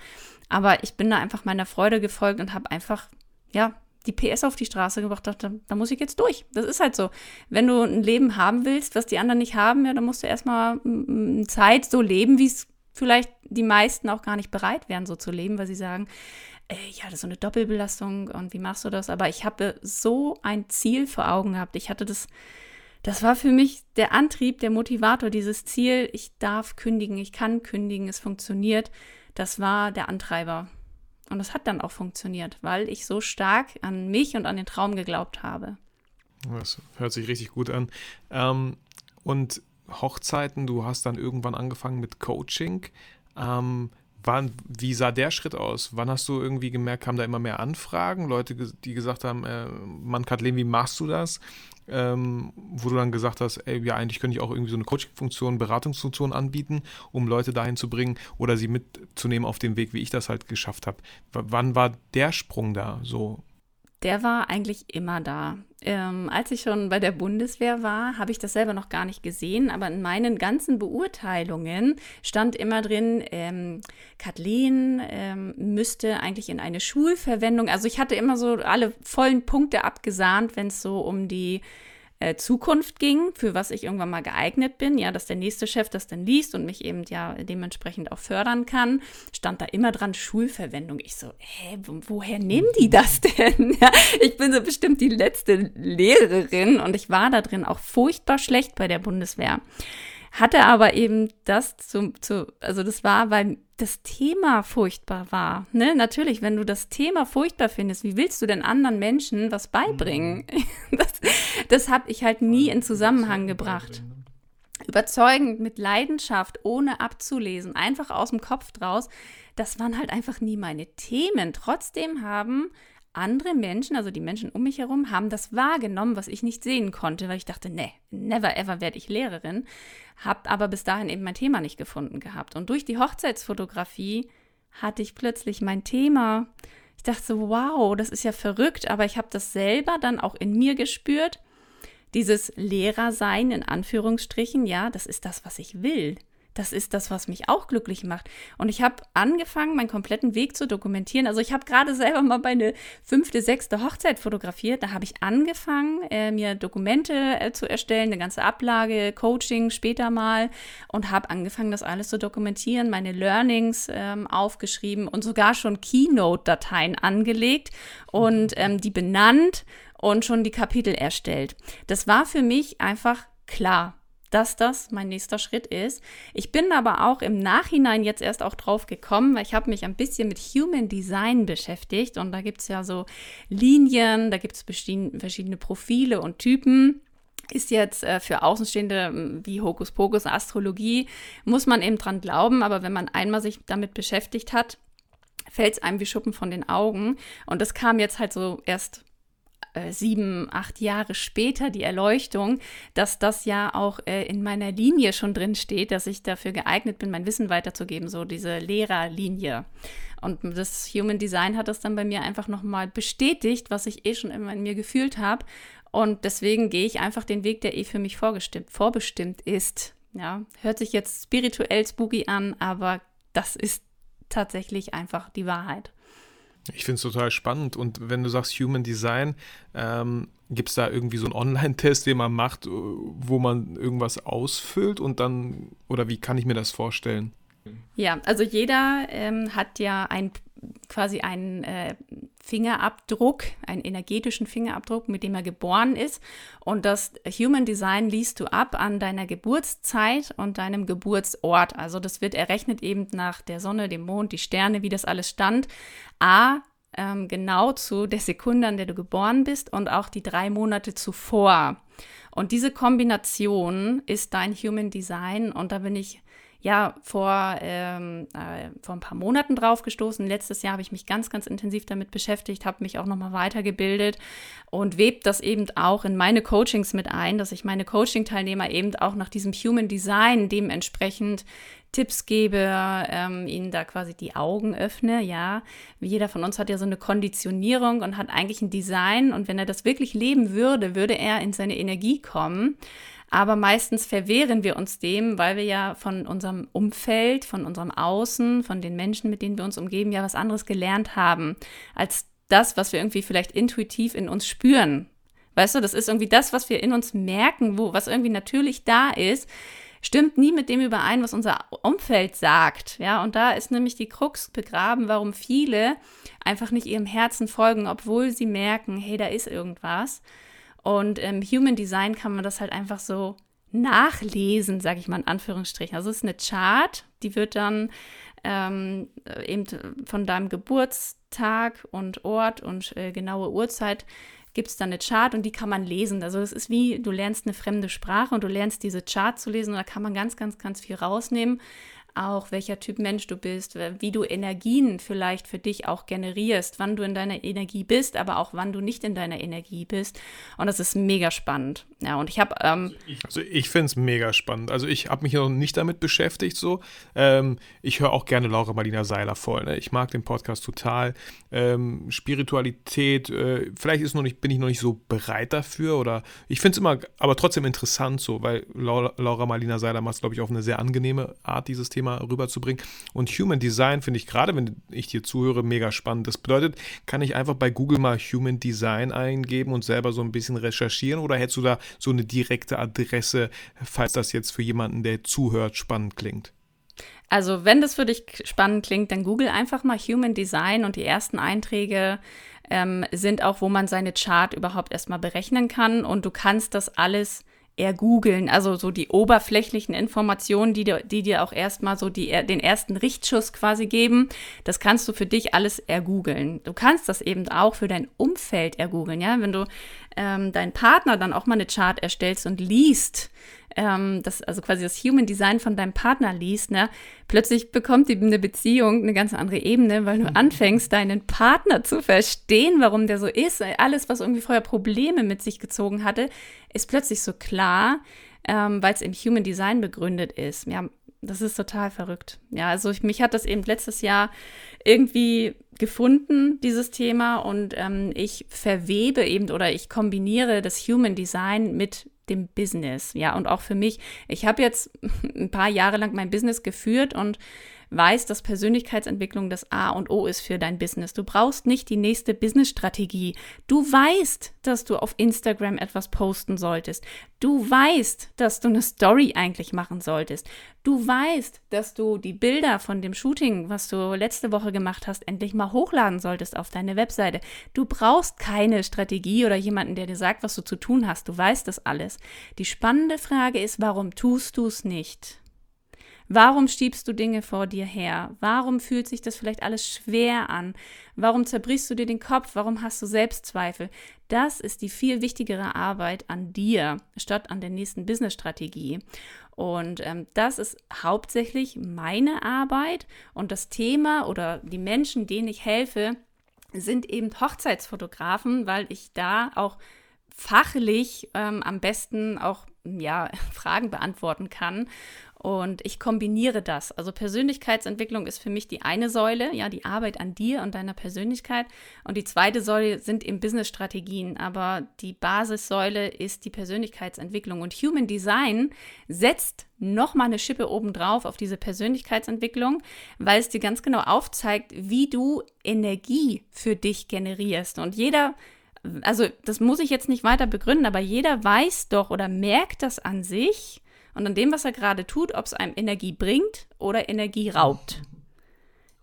Aber ich bin da einfach meiner Freude gefolgt und habe einfach, ja, die PS auf die Straße gebracht, dachte, da muss ich jetzt durch. Das ist halt so. Wenn du ein Leben haben willst, was die anderen nicht haben, ja, dann musst du erstmal Zeit so leben, wie es vielleicht die meisten auch gar nicht bereit wären, so zu leben, weil sie sagen, äh, ja, das ist so eine Doppelbelastung und wie machst du das? Aber ich habe so ein Ziel vor Augen gehabt. Ich hatte das, das war für mich der Antrieb, der Motivator, dieses Ziel, ich darf kündigen, ich kann kündigen, es funktioniert. Das war der Antreiber. Und das hat dann auch funktioniert, weil ich so stark an mich und an den Traum geglaubt habe. Das hört sich richtig gut an. Ähm, und Hochzeiten, du hast dann irgendwann angefangen mit Coaching. Ähm, wann, wie sah der Schritt aus? Wann hast du irgendwie gemerkt, kamen da immer mehr Anfragen? Leute, die gesagt haben, äh, Mann, Kathleen, wie machst du das? Ähm, wo du dann gesagt hast, ey, ja, eigentlich könnte ich auch irgendwie so eine Coaching-Funktion, Beratungsfunktion anbieten, um Leute dahin zu bringen oder sie mitzunehmen auf dem Weg, wie ich das halt geschafft habe. W wann war der Sprung da so? der war eigentlich immer da. Ähm, als ich schon bei der Bundeswehr war, habe ich das selber noch gar nicht gesehen, aber in meinen ganzen Beurteilungen stand immer drin, ähm, Kathleen ähm, müsste eigentlich in eine Schulverwendung, also ich hatte immer so alle vollen Punkte abgesahnt, wenn es so um die äh, Zukunft ging, für was ich irgendwann mal geeignet bin, ja, dass der nächste Chef das dann liest und mich eben ja dementsprechend auch fördern kann, stand da immer dran Schulverwendung. Ich so, hä, woher nehmen die das denn? Ja, ich bin so bestimmt die letzte Lehrerin und ich war da drin auch furchtbar schlecht bei der Bundeswehr hatte aber eben das zu, zu, also das war, weil das Thema furchtbar war. Ne? Natürlich, wenn du das Thema furchtbar findest, wie willst du denn anderen Menschen was beibringen? Mhm. Das, das habe ich halt nie in Zusammenhang gebracht. Überzeugend, mit Leidenschaft, ohne abzulesen, einfach aus dem Kopf draus, das waren halt einfach nie meine Themen. Trotzdem haben andere Menschen, also die Menschen um mich herum, haben das wahrgenommen, was ich nicht sehen konnte, weil ich dachte, nee, never ever werde ich Lehrerin, habe aber bis dahin eben mein Thema nicht gefunden gehabt. Und durch die Hochzeitsfotografie hatte ich plötzlich mein Thema. Ich dachte so, wow, das ist ja verrückt, aber ich habe das selber dann auch in mir gespürt. Dieses Lehrersein in Anführungsstrichen, ja, das ist das, was ich will das ist das, was mich auch glücklich macht. Und ich habe angefangen, meinen kompletten Weg zu dokumentieren. Also ich habe gerade selber mal meine fünfte, sechste Hochzeit fotografiert. Da habe ich angefangen, äh, mir Dokumente äh, zu erstellen, eine ganze Ablage, Coaching später mal und habe angefangen, das alles zu dokumentieren, meine Learnings ähm, aufgeschrieben und sogar schon Keynote-Dateien angelegt und ähm, die benannt und schon die Kapitel erstellt. Das war für mich einfach klar dass das mein nächster Schritt ist. Ich bin aber auch im Nachhinein jetzt erst auch drauf gekommen, weil ich habe mich ein bisschen mit Human Design beschäftigt und da gibt es ja so Linien, da gibt es verschiedene Profile und Typen. ist jetzt äh, für Außenstehende wie Hokuspokus, Astrologie, muss man eben dran glauben, aber wenn man einmal sich damit beschäftigt hat, fällt es einem wie Schuppen von den Augen. Und das kam jetzt halt so erst äh, sieben, acht Jahre später die Erleuchtung, dass das ja auch äh, in meiner Linie schon drin steht, dass ich dafür geeignet bin, mein Wissen weiterzugeben, so diese Lehrerlinie. Und das Human Design hat das dann bei mir einfach nochmal bestätigt, was ich eh schon immer in mir gefühlt habe. Und deswegen gehe ich einfach den Weg, der eh für mich vorbestimmt ist. Ja, hört sich jetzt spirituell spooky an, aber das ist tatsächlich einfach die Wahrheit. Ich finde es total spannend. Und wenn du sagst Human Design, ähm, gibt es da irgendwie so einen Online-Test, den man macht, wo man irgendwas ausfüllt und dann, oder wie kann ich mir das vorstellen? Ja, also jeder ähm, hat ja ein quasi einen äh, Fingerabdruck, einen energetischen Fingerabdruck, mit dem er geboren ist. Und das Human Design liest du ab an deiner Geburtszeit und deinem Geburtsort. Also das wird errechnet eben nach der Sonne, dem Mond, die Sterne, wie das alles stand. A, ähm, genau zu der Sekunde, an der du geboren bist und auch die drei Monate zuvor. Und diese Kombination ist dein Human Design und da bin ich ja vor, ähm, äh, vor ein paar Monaten drauf gestoßen. Letztes Jahr habe ich mich ganz, ganz intensiv damit beschäftigt, habe mich auch nochmal weitergebildet und webt das eben auch in meine Coachings mit ein, dass ich meine Coaching-Teilnehmer eben auch nach diesem Human Design dementsprechend Tipps gebe, ähm, ihnen da quasi die Augen öffne, ja. Jeder von uns hat ja so eine Konditionierung und hat eigentlich ein Design und wenn er das wirklich leben würde, würde er in seine Energie kommen. Aber meistens verwehren wir uns dem, weil wir ja von unserem Umfeld, von unserem Außen, von den Menschen, mit denen wir uns umgeben, ja was anderes gelernt haben, als das, was wir irgendwie vielleicht intuitiv in uns spüren. Weißt du, das ist irgendwie das, was wir in uns merken, wo, was irgendwie natürlich da ist, stimmt nie mit dem überein, was unser Umfeld sagt. Ja, und da ist nämlich die Krux begraben, warum viele einfach nicht ihrem Herzen folgen, obwohl sie merken, hey, da ist irgendwas. Und im Human Design kann man das halt einfach so nachlesen, sage ich mal in Anführungsstrichen. Also es ist eine Chart, die wird dann ähm, eben von deinem Geburtstag und Ort und äh, genaue Uhrzeit gibt es dann eine Chart und die kann man lesen. Also es ist wie, du lernst eine fremde Sprache und du lernst diese Chart zu lesen und da kann man ganz, ganz, ganz viel rausnehmen auch welcher Typ Mensch du bist, wie du Energien vielleicht für dich auch generierst, wann du in deiner Energie bist, aber auch wann du nicht in deiner Energie bist. Und das ist mega spannend. Ja, und ich habe. Ähm, also ich, ich finde es mega spannend. Also ich habe mich noch nicht damit beschäftigt so. Ähm, ich höre auch gerne Laura Marlina Seiler voll. Ne? Ich mag den Podcast total. Ähm, Spiritualität, äh, vielleicht ist noch nicht, bin ich noch nicht so bereit dafür oder ich finde es immer, aber trotzdem interessant so, weil Laura, Laura Marlina Seiler macht es, glaube ich, auf eine sehr angenehme Art, dieses Thema Thema rüberzubringen. Und Human Design finde ich gerade, wenn ich dir zuhöre, mega spannend. Das bedeutet, kann ich einfach bei Google mal Human Design eingeben und selber so ein bisschen recherchieren oder hättest du da so eine direkte Adresse, falls das jetzt für jemanden, der zuhört, spannend klingt? Also, wenn das für dich spannend klingt, dann google einfach mal Human Design und die ersten Einträge ähm, sind auch, wo man seine Chart überhaupt erstmal berechnen kann und du kannst das alles ergoogeln, also so die oberflächlichen Informationen, die dir, die dir auch erstmal so die, den ersten Richtschuss quasi geben, das kannst du für dich alles ergoogeln. Du kannst das eben auch für dein Umfeld ergoogeln, ja, wenn du ähm, deinen Partner dann auch mal eine Chart erstellst und liest, ähm, das, also quasi das Human Design von deinem Partner liest, ne, plötzlich bekommt die, eine Beziehung eine ganz andere Ebene, weil du mhm. anfängst, deinen Partner zu verstehen, warum der so ist. Alles, was irgendwie vorher Probleme mit sich gezogen hatte, ist plötzlich so klar, ähm, weil es im Human Design begründet ist. Ja, das ist total verrückt. Ja, also ich, mich hat das eben letztes Jahr irgendwie gefunden, dieses Thema, und ähm, ich verwebe eben oder ich kombiniere das Human Design mit dem Business. Ja, und auch für mich, ich habe jetzt ein paar Jahre lang mein Business geführt und weiß, dass Persönlichkeitsentwicklung das A und O ist für dein Business. Du brauchst nicht die nächste Business-Strategie. Du weißt, dass du auf Instagram etwas posten solltest. Du weißt, dass du eine Story eigentlich machen solltest. Du weißt, dass du die Bilder von dem Shooting, was du letzte Woche gemacht hast, endlich mal hochladen solltest auf deine Webseite. Du brauchst keine Strategie oder jemanden, der dir sagt, was du zu tun hast. Du weißt das alles. Die spannende Frage ist, warum tust du es nicht? Warum schiebst du Dinge vor dir her? Warum fühlt sich das vielleicht alles schwer an? Warum zerbrichst du dir den Kopf? Warum hast du Selbstzweifel? Das ist die viel wichtigere Arbeit an dir, statt an der nächsten Business-Strategie. Und ähm, das ist hauptsächlich meine Arbeit und das Thema oder die Menschen, denen ich helfe, sind eben Hochzeitsfotografen, weil ich da auch fachlich ähm, am besten auch ja, Fragen beantworten kann. Und ich kombiniere das. Also Persönlichkeitsentwicklung ist für mich die eine Säule, ja, die Arbeit an dir und deiner Persönlichkeit. Und die zweite Säule sind eben Business-Strategien. Aber die Basissäule ist die Persönlichkeitsentwicklung. Und Human Design setzt nochmal eine Schippe obendrauf auf diese Persönlichkeitsentwicklung, weil es dir ganz genau aufzeigt, wie du Energie für dich generierst. Und jeder also das muss ich jetzt nicht weiter begründen, aber jeder weiß doch oder merkt das an sich, und an dem, was er gerade tut, ob es einem Energie bringt oder Energie raubt.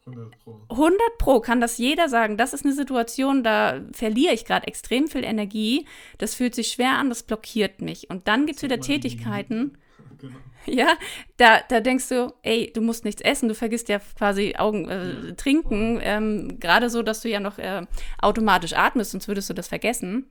100 Pro. 100 Pro kann das jeder sagen. Das ist eine Situation, da verliere ich gerade extrem viel Energie. Das fühlt sich schwer an, das blockiert mich. Und dann gibt es wieder Tätigkeiten. Genau. Ja, da, da denkst du, ey, du musst nichts essen, du vergisst ja quasi Augen, äh, trinken, ähm, gerade so, dass du ja noch äh, automatisch atmest, sonst würdest du das vergessen.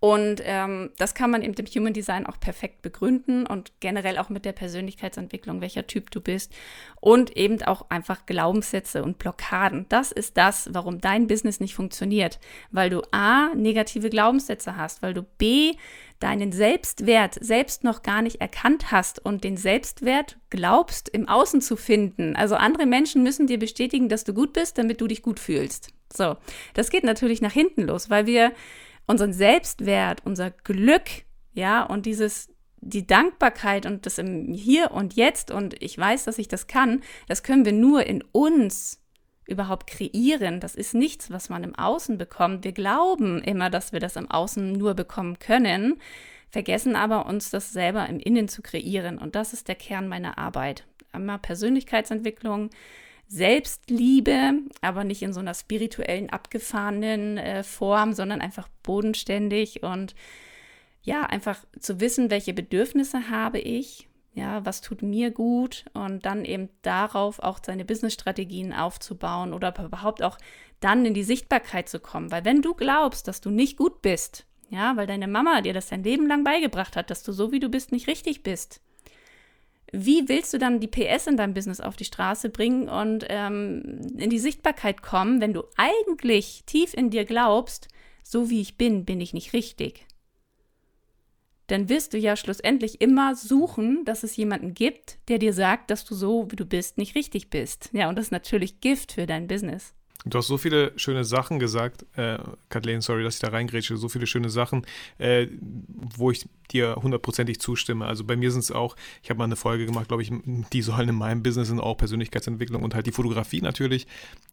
Und ähm, das kann man eben dem Human Design auch perfekt begründen und generell auch mit der Persönlichkeitsentwicklung, welcher Typ du bist. Und eben auch einfach Glaubenssätze und Blockaden. Das ist das, warum dein Business nicht funktioniert. Weil du A, negative Glaubenssätze hast, weil du B, deinen Selbstwert selbst noch gar nicht erkannt hast und den Selbstwert glaubst, im Außen zu finden. Also andere Menschen müssen dir bestätigen, dass du gut bist, damit du dich gut fühlst. So, das geht natürlich nach hinten los, weil wir unseren Selbstwert, unser Glück, ja, und dieses, die Dankbarkeit und das im Hier und Jetzt und ich weiß, dass ich das kann, das können wir nur in uns überhaupt kreieren. Das ist nichts, was man im Außen bekommt. Wir glauben immer, dass wir das im Außen nur bekommen können, vergessen aber uns das selber im Innen zu kreieren. Und das ist der Kern meiner Arbeit. Einmal Persönlichkeitsentwicklung, Selbstliebe, aber nicht in so einer spirituellen, abgefahrenen äh, Form, sondern einfach bodenständig und ja, einfach zu wissen, welche Bedürfnisse habe ich, ja, was tut mir gut und dann eben darauf auch seine Business-Strategien aufzubauen oder überhaupt auch dann in die Sichtbarkeit zu kommen. Weil wenn du glaubst, dass du nicht gut bist, ja, weil deine Mama dir das dein Leben lang beigebracht hat, dass du so wie du bist nicht richtig bist, wie willst du dann die PS in deinem Business auf die Straße bringen und ähm, in die Sichtbarkeit kommen, wenn du eigentlich tief in dir glaubst, so wie ich bin, bin ich nicht richtig? Dann wirst du ja schlussendlich immer suchen, dass es jemanden gibt, der dir sagt, dass du so, wie du bist, nicht richtig bist. Ja, und das ist natürlich Gift für dein Business. Du hast so viele schöne Sachen gesagt, äh, Kathleen, sorry, dass ich da reingrätsche, so viele schöne Sachen, äh, wo ich dir hundertprozentig zustimme. Also bei mir sind es auch, ich habe mal eine Folge gemacht, glaube ich, die sollen in meinem Business sind auch Persönlichkeitsentwicklung und halt die Fotografie natürlich.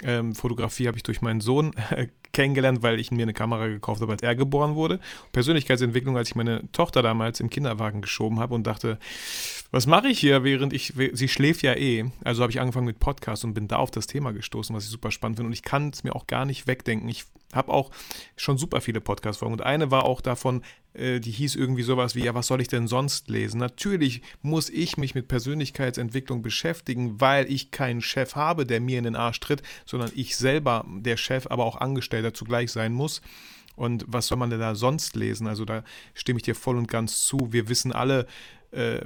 Ähm, Fotografie habe ich durch meinen Sohn äh, kennengelernt, weil ich mir eine Kamera gekauft habe, als er geboren wurde. Persönlichkeitsentwicklung, als ich meine Tochter damals im Kinderwagen geschoben habe und dachte, was mache ich hier, während ich, sie schläft ja eh. Also habe ich angefangen mit Podcast und bin da auf das Thema gestoßen, was ich super spannend finde. Und ich kann es mir auch gar nicht wegdenken. Ich habe auch schon super viele Podcast-Folgen. Und eine war auch davon, äh, die hieß irgendwie sowas wie, ja, was soll ich denn sonst lesen? Natürlich muss ich mich mit Persönlichkeitsentwicklung beschäftigen, weil ich keinen Chef habe, der mir in den Arsch tritt, sondern ich selber der Chef, aber auch Angestellter zugleich sein muss. Und was soll man denn da sonst lesen? Also da stimme ich dir voll und ganz zu. Wir wissen alle, äh,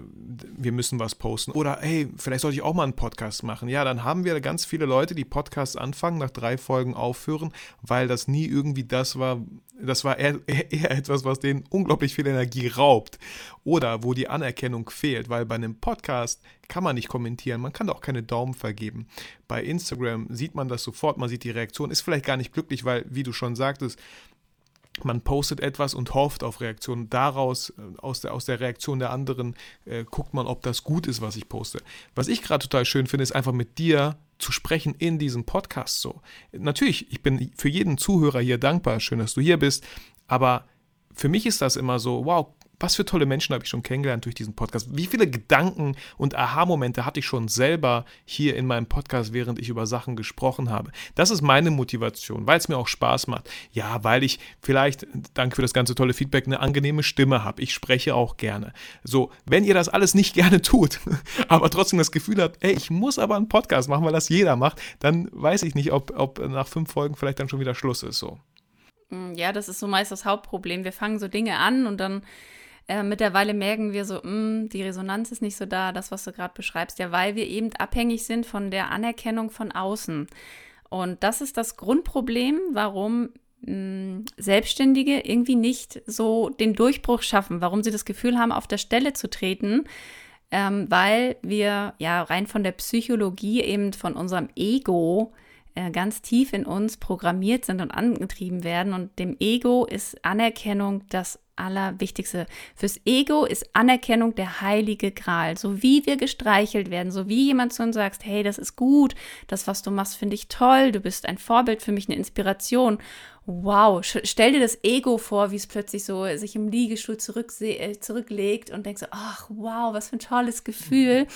wir müssen was posten. Oder hey, vielleicht sollte ich auch mal einen Podcast machen. Ja, dann haben wir ganz viele Leute, die Podcasts anfangen, nach drei Folgen aufhören, weil das nie irgendwie das war, das war eher, eher etwas, was denen unglaublich viel Energie raubt. Oder wo die Anerkennung fehlt, weil bei einem Podcast kann man nicht kommentieren, man kann auch keine Daumen vergeben. Bei Instagram sieht man das sofort, man sieht die Reaktion, ist vielleicht gar nicht glücklich, weil, wie du schon sagtest, man postet etwas und hofft auf Reaktionen. Daraus, äh, aus der, aus der Reaktion der anderen, äh, guckt man, ob das gut ist, was ich poste. Was ich gerade total schön finde, ist einfach mit dir zu sprechen in diesem Podcast so. Natürlich, ich bin für jeden Zuhörer hier dankbar. Schön, dass du hier bist. Aber für mich ist das immer so, wow, was für tolle Menschen habe ich schon kennengelernt durch diesen Podcast? Wie viele Gedanken und Aha-Momente hatte ich schon selber hier in meinem Podcast, während ich über Sachen gesprochen habe? Das ist meine Motivation, weil es mir auch Spaß macht. Ja, weil ich vielleicht, danke für das ganze tolle Feedback, eine angenehme Stimme habe. Ich spreche auch gerne. So, wenn ihr das alles nicht gerne tut, aber trotzdem das Gefühl habt, ey, ich muss aber einen Podcast machen, weil das jeder macht, dann weiß ich nicht, ob, ob nach fünf Folgen vielleicht dann schon wieder Schluss ist. So. Mm, ja, das ist so meist das Hauptproblem. Wir fangen so Dinge an und dann äh, mittlerweile merken wir so, mh, mm, die Resonanz ist nicht so da, das, was du gerade beschreibst, ja, weil wir eben abhängig sind von der Anerkennung von außen. Und das ist das Grundproblem, warum mh, mm, Selbstständige irgendwie nicht so den Durchbruch schaffen, warum sie das Gefühl haben, auf der Stelle zu treten, ähm, weil wir ja rein von der Psychologie eben von unserem Ego äh, ganz tief in uns programmiert sind und angetrieben werden. Und dem Ego ist Anerkennung das Allerwichtigste. Fürs Ego ist Anerkennung der heilige Gral. So wie wir gestreichelt werden, so wie jemand zu uns sagt, hey, das ist gut, das, was du machst, finde ich toll, du bist ein Vorbild für mich, eine Inspiration wow, stell dir das Ego vor, wie es plötzlich so sich im Liegestuhl äh, zurücklegt und denkst so, ach, wow, was für ein tolles Gefühl.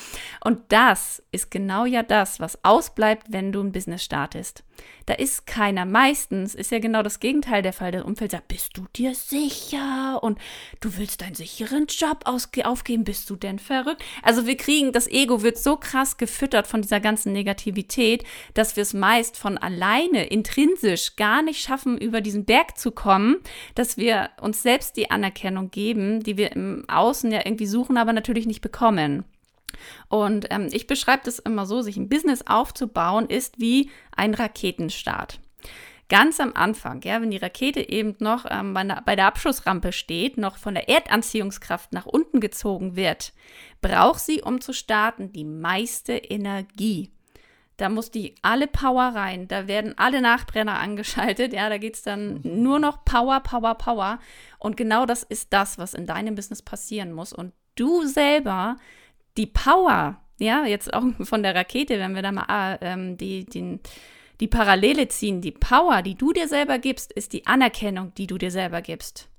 Und das ist genau ja das, was ausbleibt, wenn du ein Business startest. Da ist keiner. Meistens ist ja genau das Gegenteil der Fall. Der Umfeld sagt, bist du dir sicher? Und du willst deinen sicheren Job aufgeben? Bist du denn verrückt? Also wir kriegen, das Ego wird so krass gefüttert von dieser ganzen Negativität, dass wir es meist von alleine, intrinsisch gar nicht schaffen, über diesen Berg zu kommen, dass wir uns selbst die Anerkennung geben, die wir im Außen ja irgendwie suchen, aber natürlich nicht bekommen. Und ähm, ich beschreibe das immer so, sich ein Business aufzubauen, ist wie ein Raketenstart. Ganz am Anfang, ja, wenn die Rakete eben noch ähm, bei, der, bei der Abschussrampe steht, noch von der Erdanziehungskraft nach unten gezogen wird, braucht sie, um zu starten, die meiste Energie. Da muss die alle Power rein. Da werden alle Nachbrenner angeschaltet. Ja, da geht es dann nur noch Power, Power, Power. Und genau das ist das, was in deinem Business passieren muss. Und du selber die Power, ja, jetzt auch von der Rakete, wenn wir da mal ähm, die, die, die Parallele ziehen, die Power, die du dir selber gibst, ist die Anerkennung, die du dir selber gibst.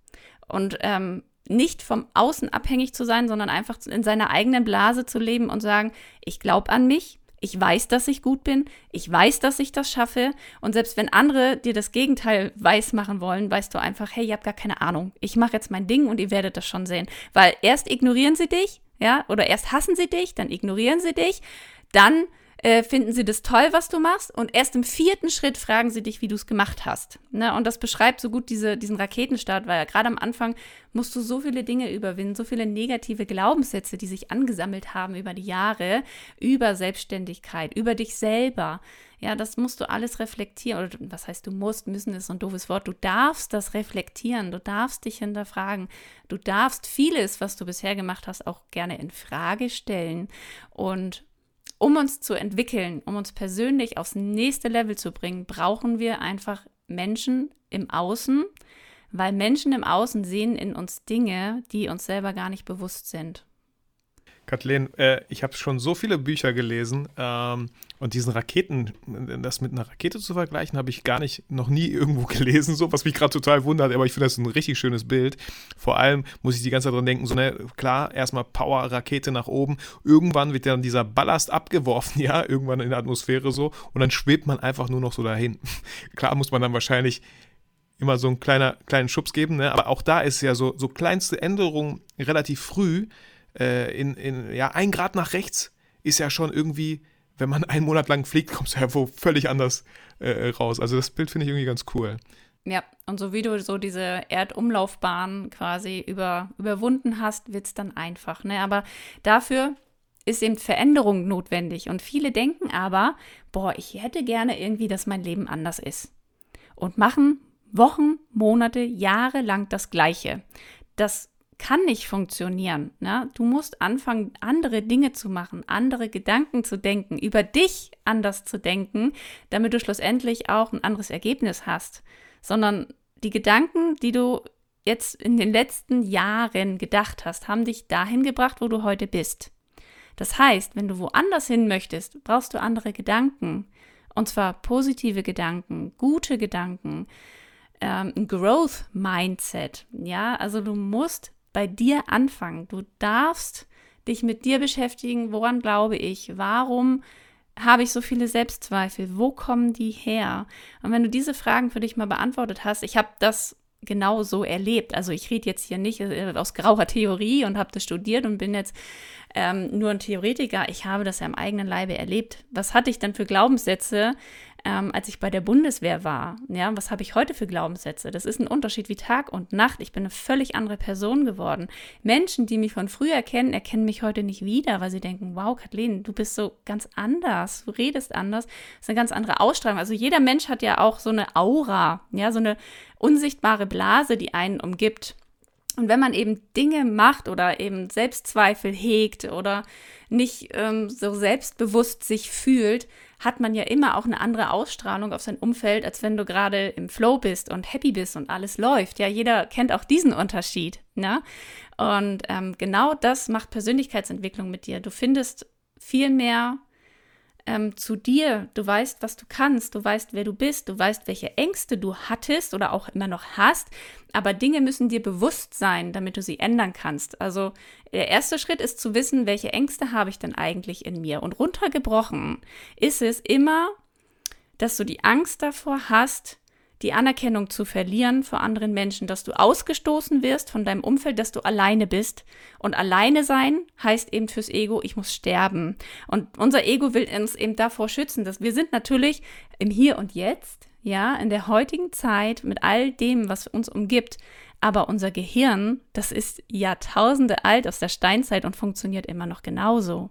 Und ähm, nicht vom Außen abhängig zu sein, sondern einfach in seiner eigenen Blase zu leben und sagen, ich glaube an mich, ich weiß, dass ich gut bin, ich weiß, dass ich das schaffe. Und selbst wenn andere dir das Gegenteil weiß machen wollen, weißt du einfach, hey, ihr habt gar keine Ahnung. Ich mache jetzt mein Ding und ihr werdet das schon sehen. Weil erst ignorieren sie dich ja, oder erst hassen sie dich, dann ignorieren sie dich, dann äh, finden sie das toll, was du machst und erst im vierten Schritt fragen sie dich, wie du es gemacht hast. Ne? Und das beschreibt so gut diese, diesen Raketenstart, weil gerade am Anfang musst du so viele Dinge überwinden, so viele negative Glaubenssätze, die sich angesammelt haben über die Jahre, über Selbstständigkeit, über dich selber. Ja, das musst du alles reflektieren. Oder was heißt, du musst, müssen ist so ein doofes Wort. Du darfst das reflektieren. Du darfst dich hinterfragen. Du darfst vieles, was du bisher gemacht hast, auch gerne in Frage stellen. Und um uns zu entwickeln, um uns persönlich aufs nächste Level zu bringen, brauchen wir einfach Menschen im Außen, weil Menschen im Außen sehen in uns Dinge, die uns selber gar nicht bewusst sind. Kathleen, äh, ich habe schon so viele Bücher gelesen ähm, und diesen Raketen, das mit einer Rakete zu vergleichen, habe ich gar nicht, noch nie irgendwo gelesen, so was mich gerade total wundert, aber ich finde das ein richtig schönes Bild. Vor allem muss ich die ganze Zeit dran denken, so ne, klar, erstmal Power, Rakete nach oben, irgendwann wird dann dieser Ballast abgeworfen, ja, irgendwann in der Atmosphäre so und dann schwebt man einfach nur noch so dahin. klar muss man dann wahrscheinlich immer so einen kleiner, kleinen Schubs geben, ne? aber auch da ist ja so, so kleinste Änderungen relativ früh, äh, in, in, ja, ein Grad nach rechts ist ja schon irgendwie, wenn man einen Monat lang fliegt, kommst du ja wo völlig anders äh, raus. Also das Bild finde ich irgendwie ganz cool. Ja, und so wie du so diese Erdumlaufbahn quasi über, überwunden hast, wird es dann einfach. Ne? Aber dafür ist eben Veränderung notwendig. Und viele denken aber, boah, ich hätte gerne irgendwie, dass mein Leben anders ist. Und machen Wochen, Monate, Jahre lang das Gleiche. Das kann nicht funktionieren. Ne? Du musst anfangen, andere Dinge zu machen, andere Gedanken zu denken, über dich anders zu denken, damit du schlussendlich auch ein anderes Ergebnis hast. Sondern die Gedanken, die du jetzt in den letzten Jahren gedacht hast, haben dich dahin gebracht, wo du heute bist. Das heißt, wenn du woanders hin möchtest, brauchst du andere Gedanken. Und zwar positive Gedanken, gute Gedanken, ähm, ein Growth Mindset. Ja, also du musst bei dir anfangen. Du darfst dich mit dir beschäftigen, woran glaube ich, warum habe ich so viele Selbstzweifel, wo kommen die her? Und wenn du diese Fragen für dich mal beantwortet hast, ich habe das genau so erlebt. Also ich rede jetzt hier nicht äh, aus grauer Theorie und habe das studiert und bin jetzt ähm, nur ein Theoretiker. Ich habe das ja im eigenen Leibe erlebt. Was hatte ich dann für Glaubenssätze, ähm, als ich bei der Bundeswehr war? Ja, was habe ich heute für Glaubenssätze? Das ist ein Unterschied wie Tag und Nacht. Ich bin eine völlig andere Person geworden. Menschen, die mich von früher kennen, erkennen mich heute nicht wieder, weil sie denken, wow, Kathleen, du bist so ganz anders, du redest anders. Das ist eine ganz andere Ausstrahlung. Also jeder Mensch hat ja auch so eine Aura, ja, so eine unsichtbare Blase, die einen umgibt. Und wenn man eben Dinge macht oder eben Selbstzweifel hegt oder nicht ähm, so selbstbewusst sich fühlt, hat man ja immer auch eine andere Ausstrahlung auf sein Umfeld, als wenn du gerade im Flow bist und happy bist und alles läuft. Ja, jeder kennt auch diesen Unterschied. Ne? Und ähm, genau das macht Persönlichkeitsentwicklung mit dir. Du findest viel mehr ähm, zu dir. Du weißt, was du kannst, du weißt, wer du bist, du weißt, welche Ängste du hattest oder auch immer noch hast. Aber Dinge müssen dir bewusst sein, damit du sie ändern kannst. Also der erste Schritt ist zu wissen, welche Ängste habe ich denn eigentlich in mir. Und runtergebrochen ist es immer, dass du die Angst davor hast, die Anerkennung zu verlieren vor anderen Menschen, dass du ausgestoßen wirst von deinem Umfeld, dass du alleine bist. Und alleine sein heißt eben fürs Ego, ich muss sterben. Und unser Ego will uns eben davor schützen, dass wir sind natürlich im Hier und Jetzt, ja, in der heutigen Zeit mit all dem, was uns umgibt. Aber unser Gehirn, das ist Jahrtausende alt aus der Steinzeit und funktioniert immer noch genauso.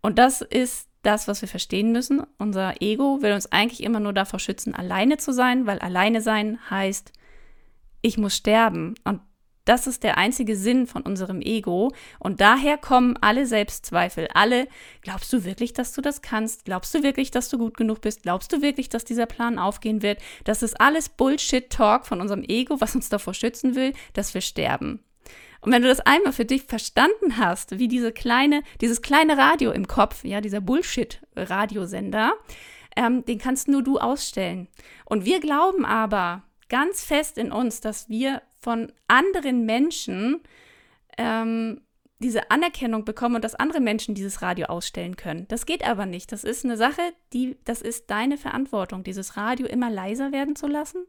Und das ist das, was wir verstehen müssen. Unser Ego will uns eigentlich immer nur davor schützen, alleine zu sein, weil alleine sein heißt, ich muss sterben. Und das ist der einzige Sinn von unserem Ego. Und daher kommen alle Selbstzweifel. Alle, glaubst du wirklich, dass du das kannst? Glaubst du wirklich, dass du gut genug bist? Glaubst du wirklich, dass dieser Plan aufgehen wird? Das ist alles Bullshit-Talk von unserem Ego, was uns davor schützen will, dass wir sterben. Und wenn du das einmal für dich verstanden hast, wie diese kleine, dieses kleine Radio im Kopf, ja, dieser Bullshit-Radiosender, ähm, den kannst nur du ausstellen. Und wir glauben aber ganz fest in uns, dass wir von anderen Menschen ähm, diese Anerkennung bekommen und dass andere Menschen dieses Radio ausstellen können. Das geht aber nicht. Das ist eine Sache, die, das ist deine Verantwortung, dieses Radio immer leiser werden zu lassen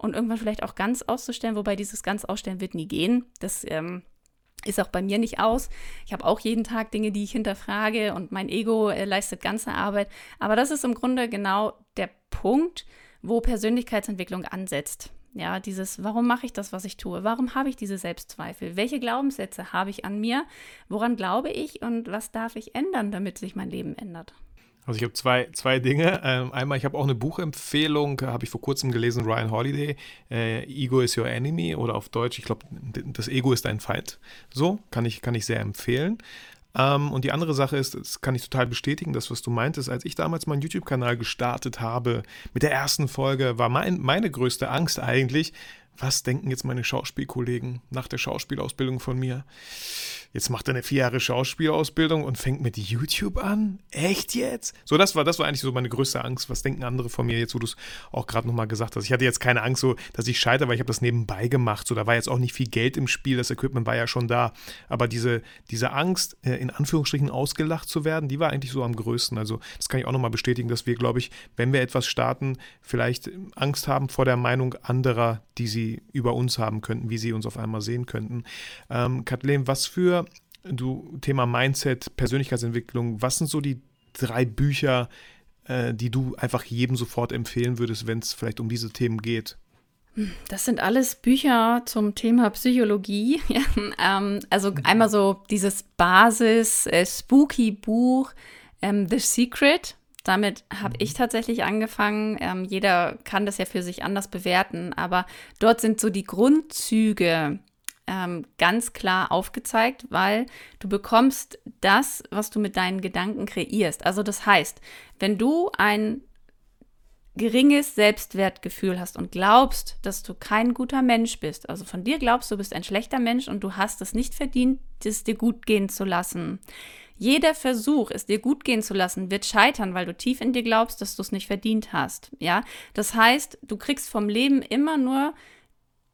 und irgendwann vielleicht auch ganz auszustellen, wobei dieses ganz ausstellen wird nie gehen. Das ähm, ist auch bei mir nicht aus. Ich habe auch jeden Tag Dinge, die ich hinterfrage und mein Ego äh, leistet ganze Arbeit. Aber das ist im Grunde genau der Punkt, wo Persönlichkeitsentwicklung ansetzt. Ja, dieses, warum mache ich das, was ich tue? Warum habe ich diese Selbstzweifel? Welche Glaubenssätze habe ich an mir? Woran glaube ich und was darf ich ändern, damit sich mein Leben ändert? Also ich habe zwei, zwei Dinge. Ähm, einmal, ich habe auch eine Buchempfehlung, habe ich vor kurzem gelesen, Ryan Holiday, äh, Ego is your enemy oder auf Deutsch, ich glaube, das Ego ist dein Feind. So, kann ich, kann ich sehr empfehlen. Ähm, und die andere Sache ist, das kann ich total bestätigen, das, was du meintest, als ich damals meinen YouTube-Kanal gestartet habe, mit der ersten Folge, war mein, meine größte Angst eigentlich, was denken jetzt meine Schauspielkollegen nach der Schauspielausbildung von mir? jetzt macht er eine vier Jahre Schauspielausbildung und fängt mit YouTube an? Echt jetzt? So, das war, das war eigentlich so meine größte Angst. Was denken andere von mir jetzt, wo du es auch gerade nochmal gesagt hast? Ich hatte jetzt keine Angst, so, dass ich scheitere, weil ich habe das nebenbei gemacht. So, da war jetzt auch nicht viel Geld im Spiel, das Equipment war ja schon da. Aber diese, diese Angst, äh, in Anführungsstrichen ausgelacht zu werden, die war eigentlich so am größten. Also, das kann ich auch nochmal bestätigen, dass wir, glaube ich, wenn wir etwas starten, vielleicht Angst haben vor der Meinung anderer, die sie über uns haben könnten, wie sie uns auf einmal sehen könnten. Ähm, Kathleen, was für du Thema Mindset, Persönlichkeitsentwicklung, was sind so die drei Bücher, äh, die du einfach jedem sofort empfehlen würdest, wenn es vielleicht um diese Themen geht? Das sind alles Bücher zum Thema Psychologie. Ähm, also einmal so dieses Basis-Spooky-Buch äh, ähm, The Secret. Damit habe ich tatsächlich angefangen. Ähm, jeder kann das ja für sich anders bewerten, aber dort sind so die Grundzüge ähm, ganz klar aufgezeigt, weil du bekommst das, was du mit deinen Gedanken kreierst. Also das heißt, wenn du ein geringes Selbstwertgefühl hast und glaubst, dass du kein guter Mensch bist, also von dir glaubst, du bist ein schlechter Mensch und du hast es nicht verdient, es dir gut gehen zu lassen. Jeder Versuch, es dir gut gehen zu lassen, wird scheitern, weil du tief in dir glaubst, dass du es nicht verdient hast. Ja, das heißt, du kriegst vom Leben immer nur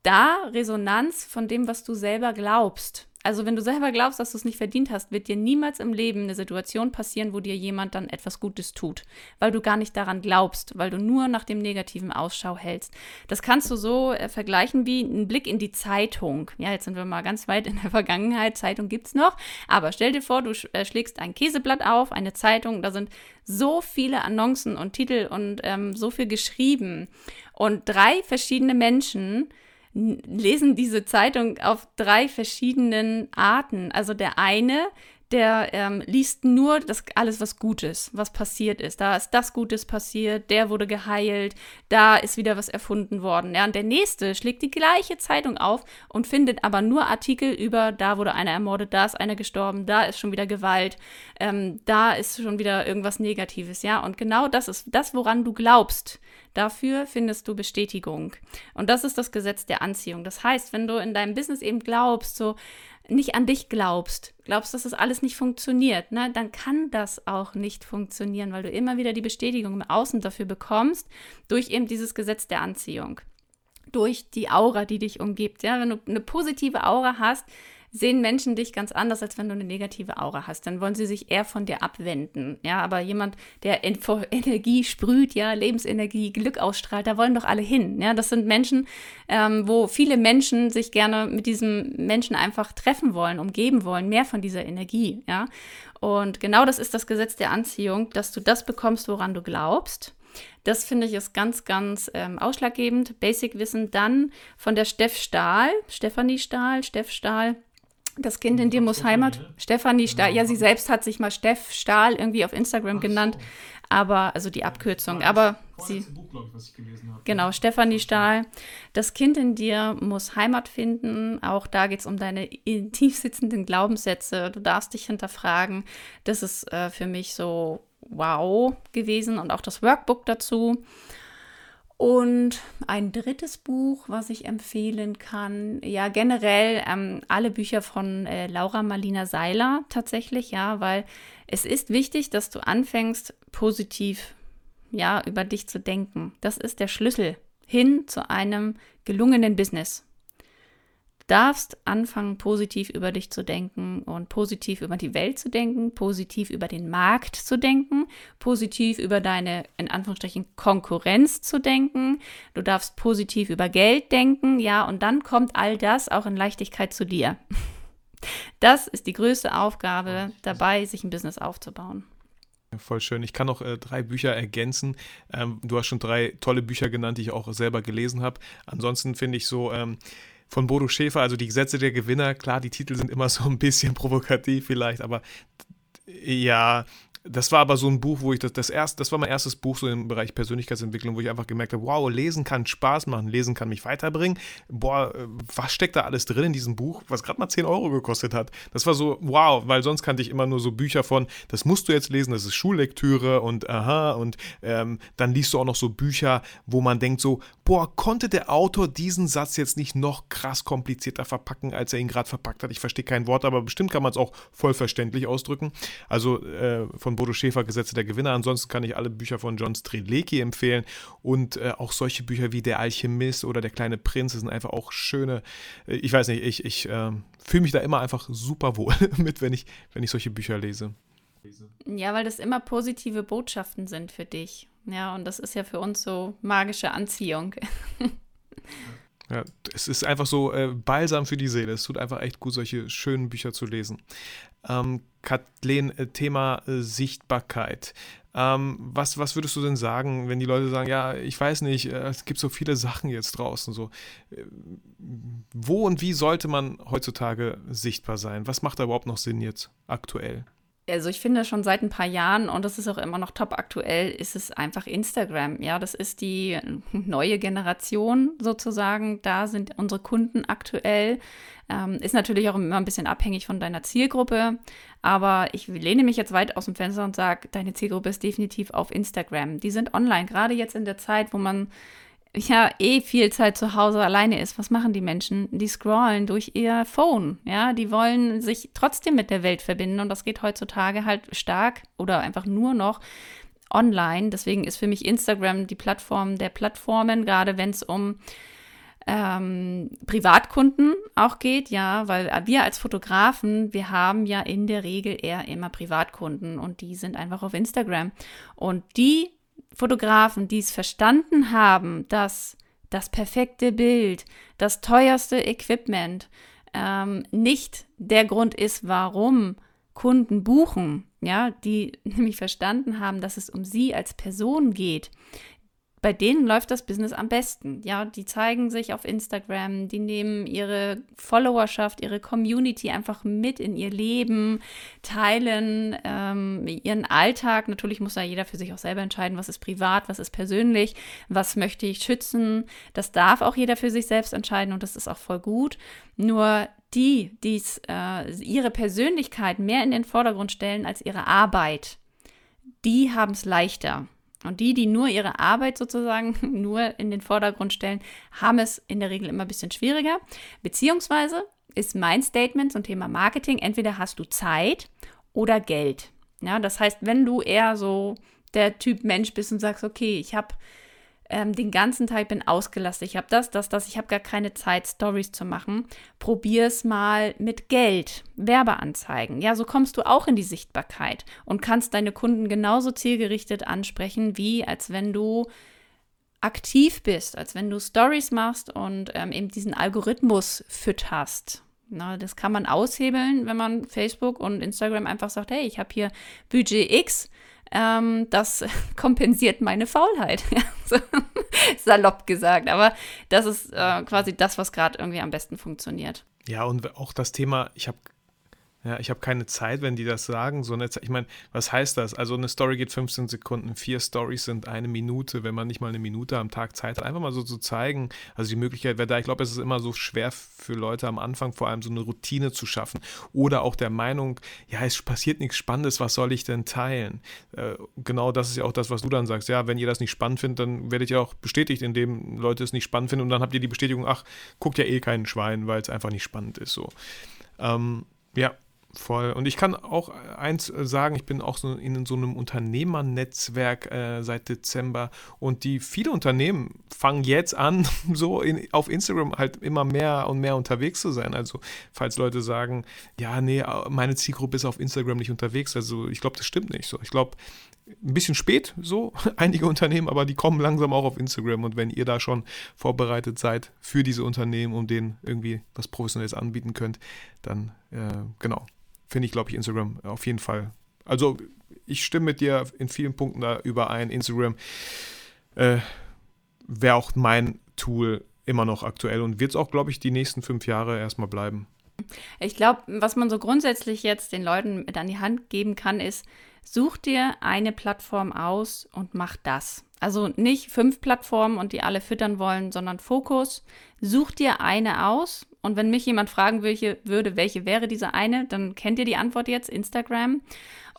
da Resonanz von dem, was du selber glaubst. Also wenn du selber glaubst, dass du es nicht verdient hast, wird dir niemals im Leben eine Situation passieren, wo dir jemand dann etwas Gutes tut, weil du gar nicht daran glaubst, weil du nur nach dem Negativen Ausschau hältst. Das kannst du so äh, vergleichen wie ein Blick in die Zeitung. Ja, jetzt sind wir mal ganz weit in der Vergangenheit. Zeitung gibt es noch. Aber stell dir vor, du sch äh, schlägst ein Käseblatt auf, eine Zeitung, da sind so viele Annoncen und Titel und ähm, so viel geschrieben. Und drei verschiedene Menschen lesen diese Zeitung auf drei verschiedenen Arten. Also der eine, der ähm, liest nur das alles, was Gutes, was passiert ist. Da ist das Gutes passiert, der wurde geheilt, da ist wieder was erfunden worden. Ja, und der nächste schlägt die gleiche Zeitung auf und findet aber nur Artikel über, da wurde einer ermordet, da ist einer gestorben, da ist schon wieder Gewalt, ähm, da ist schon wieder irgendwas Negatives. Ja, und genau das ist das, woran du glaubst. Dafür findest du Bestätigung. Und das ist das Gesetz der Anziehung. Das heißt, wenn du in deinem Business eben glaubst, so nicht an dich glaubst, glaubst, dass das alles nicht funktioniert, ne, dann kann das auch nicht funktionieren, weil du immer wieder die Bestätigung im Außen dafür bekommst, durch eben dieses Gesetz der Anziehung. Durch die Aura, die dich umgibt. Ja, wenn du eine positive Aura hast, sehen Menschen dich ganz anders, als wenn du eine negative Aura hast. Dann wollen sie sich eher von dir abwenden. Ja, aber jemand, der Energie sprüht, ja, Lebensenergie, Glück ausstrahlt, da wollen doch alle hin. Ja, das sind Menschen, ähm, wo viele Menschen sich gerne mit diesem Menschen einfach treffen wollen, umgeben wollen, mehr von dieser Energie. Ja, und genau das ist das Gesetz der Anziehung, dass du das bekommst, woran du glaubst. Das finde ich ist ganz, ganz ähm, ausschlaggebend. Basic-Wissen dann von der Steff Stahl, Stefanie Stahl, Steff Stahl das Kind in dir muss Heimat. Stefanie Stahl, ja, sie selbst hat sich mal Steff Stahl irgendwie auf Instagram genannt, aber, also die Abkürzung, aber sie. Genau, Stefanie Stahl. Das Kind in dir muss Heimat finden. Auch da geht es um deine tief sitzenden Glaubenssätze. Du darfst dich hinterfragen. Das ist äh, für mich so wow gewesen und auch das Workbook dazu. Und ein drittes Buch, was ich empfehlen kann, ja generell ähm, alle Bücher von äh, Laura Marlina Seiler tatsächlich, ja, weil es ist wichtig, dass du anfängst, positiv, ja, über dich zu denken. Das ist der Schlüssel hin zu einem gelungenen Business darfst anfangen, positiv über dich zu denken und positiv über die Welt zu denken, positiv über den Markt zu denken, positiv über deine, in Anführungsstrichen, Konkurrenz zu denken. Du darfst positiv über Geld denken, ja, und dann kommt all das auch in Leichtigkeit zu dir. Das ist die größte Aufgabe dabei, sich ein Business aufzubauen. Voll schön. Ich kann noch äh, drei Bücher ergänzen. Ähm, du hast schon drei tolle Bücher genannt, die ich auch selber gelesen habe. Ansonsten finde ich so, ähm, von Bodo Schäfer, also die Gesetze der Gewinner, klar, die Titel sind immer so ein bisschen provokativ vielleicht, aber ja, das war aber so ein Buch, wo ich das, das erste, das war mein erstes Buch so im Bereich Persönlichkeitsentwicklung, wo ich einfach gemerkt habe, wow, lesen kann Spaß machen, lesen kann mich weiterbringen. Boah, was steckt da alles drin in diesem Buch, was gerade mal 10 Euro gekostet hat. Das war so, wow, weil sonst kannte ich immer nur so Bücher von, das musst du jetzt lesen, das ist Schullektüre und aha, und ähm, dann liest du auch noch so Bücher, wo man denkt so, boah, konnte der Autor diesen Satz jetzt nicht noch krass komplizierter verpacken, als er ihn gerade verpackt hat. Ich verstehe kein Wort, aber bestimmt kann man es auch voll verständlich ausdrücken. Also äh, von Bodo Schäfer, Gesetze der Gewinner. Ansonsten kann ich alle Bücher von John Strelecki empfehlen und äh, auch solche Bücher wie Der Alchemist oder Der kleine Prinz. Das sind einfach auch schöne, äh, ich weiß nicht, ich, ich äh, fühle mich da immer einfach super wohl mit, wenn ich, wenn ich solche Bücher lese. Ja, weil das immer positive Botschaften sind für dich. Ja, und das ist ja für uns so magische Anziehung. Ja, es ist einfach so äh, balsam für die Seele. Es tut einfach echt gut, solche schönen Bücher zu lesen. Ähm, Kathleen, äh, Thema äh, Sichtbarkeit. Ähm, was, was würdest du denn sagen, wenn die Leute sagen, ja, ich weiß nicht, äh, es gibt so viele Sachen jetzt draußen, so. Wo und wie sollte man heutzutage sichtbar sein? Was macht da überhaupt noch Sinn jetzt aktuell? Also ich finde schon seit ein paar Jahren und das ist auch immer noch top aktuell, ist es einfach Instagram. Ja, das ist die neue Generation sozusagen. Da sind unsere Kunden aktuell. Ähm, ist natürlich auch immer ein bisschen abhängig von deiner Zielgruppe. Aber ich lehne mich jetzt weit aus dem Fenster und sage, deine Zielgruppe ist definitiv auf Instagram. Die sind online, gerade jetzt in der Zeit, wo man ja eh viel Zeit zu Hause alleine ist, was machen die Menschen? Die scrollen durch ihr Phone, ja, die wollen sich trotzdem mit der Welt verbinden und das geht heutzutage halt stark oder einfach nur noch online. Deswegen ist für mich Instagram die Plattform der Plattformen, gerade wenn es um ähm, Privatkunden auch geht, ja, weil wir als Fotografen, wir haben ja in der Regel eher immer Privatkunden und die sind einfach auf Instagram. Und die Fotografen, die es verstanden haben, dass das perfekte Bild, das teuerste Equipment ähm, nicht der Grund ist, warum Kunden buchen, ja, die nämlich verstanden haben, dass es um sie als Person geht, bei denen läuft das Business am besten. Ja, die zeigen sich auf Instagram, die nehmen ihre Followerschaft, ihre Community einfach mit in ihr Leben, teilen ähm, ihren Alltag. Natürlich muss da jeder für sich auch selber entscheiden, was ist privat, was ist persönlich, was möchte ich schützen. Das darf auch jeder für sich selbst entscheiden und das ist auch voll gut. Nur die, die äh, ihre Persönlichkeit mehr in den Vordergrund stellen als ihre Arbeit, die haben es leichter. Und die, die nur ihre Arbeit sozusagen nur in den Vordergrund stellen, haben es in der Regel immer ein bisschen schwieriger. Beziehungsweise ist mein Statement zum Thema Marketing, entweder hast du Zeit oder Geld. Ja, das heißt, wenn du eher so der Typ Mensch bist und sagst, okay, ich habe ähm, den ganzen Tag bin ausgelastet. Ich habe das, das, das. Ich habe gar keine Zeit, Stories zu machen. Probier es mal mit Geld, Werbeanzeigen. Ja, so kommst du auch in die Sichtbarkeit und kannst deine Kunden genauso zielgerichtet ansprechen, wie als wenn du aktiv bist, als wenn du Stories machst und ähm, eben diesen Algorithmus fütterst. Na, das kann man aushebeln, wenn man Facebook und Instagram einfach sagt, hey, ich habe hier Budget X, ähm, das kompensiert meine Faulheit. Salopp gesagt. Aber das ist äh, quasi das, was gerade irgendwie am besten funktioniert. Ja, und auch das Thema, ich habe ja, ich habe keine Zeit, wenn die das sagen. So eine Zeit, ich meine, was heißt das? Also eine Story geht 15 Sekunden, vier Stories sind eine Minute, wenn man nicht mal eine Minute am Tag Zeit hat. Einfach mal so zu zeigen. Also die Möglichkeit wäre da. Ich glaube, es ist immer so schwer für Leute am Anfang, vor allem so eine Routine zu schaffen. Oder auch der Meinung, ja, es passiert nichts Spannendes, was soll ich denn teilen? Äh, genau das ist ja auch das, was du dann sagst. Ja, wenn ihr das nicht spannend findet, dann werdet ihr auch bestätigt, indem Leute es nicht spannend finden und dann habt ihr die Bestätigung, ach, guckt ja eh keinen Schwein, weil es einfach nicht spannend ist. So. Ähm, ja, Voll. Und ich kann auch eins äh, sagen, ich bin auch so in so einem Unternehmernetzwerk äh, seit Dezember und die viele Unternehmen fangen jetzt an, so in, auf Instagram halt immer mehr und mehr unterwegs zu sein. Also falls Leute sagen, ja, nee, meine Zielgruppe ist auf Instagram nicht unterwegs, also ich glaube, das stimmt nicht so. Ich glaube, ein bisschen spät, so einige Unternehmen, aber die kommen langsam auch auf Instagram. Und wenn ihr da schon vorbereitet seid für diese Unternehmen und denen irgendwie was Professionelles anbieten könnt, dann äh, genau, finde ich, glaube ich, Instagram auf jeden Fall. Also ich stimme mit dir in vielen Punkten da überein. Instagram äh, wäre auch mein Tool immer noch aktuell und wird es auch, glaube ich, die nächsten fünf Jahre erstmal bleiben. Ich glaube, was man so grundsätzlich jetzt den Leuten mit an die Hand geben kann, ist, such dir eine Plattform aus und mach das. Also nicht fünf Plattformen und die alle füttern wollen, sondern Fokus. Such dir eine aus und wenn mich jemand fragen würde, welche wäre diese eine, dann kennt ihr die Antwort jetzt, Instagram.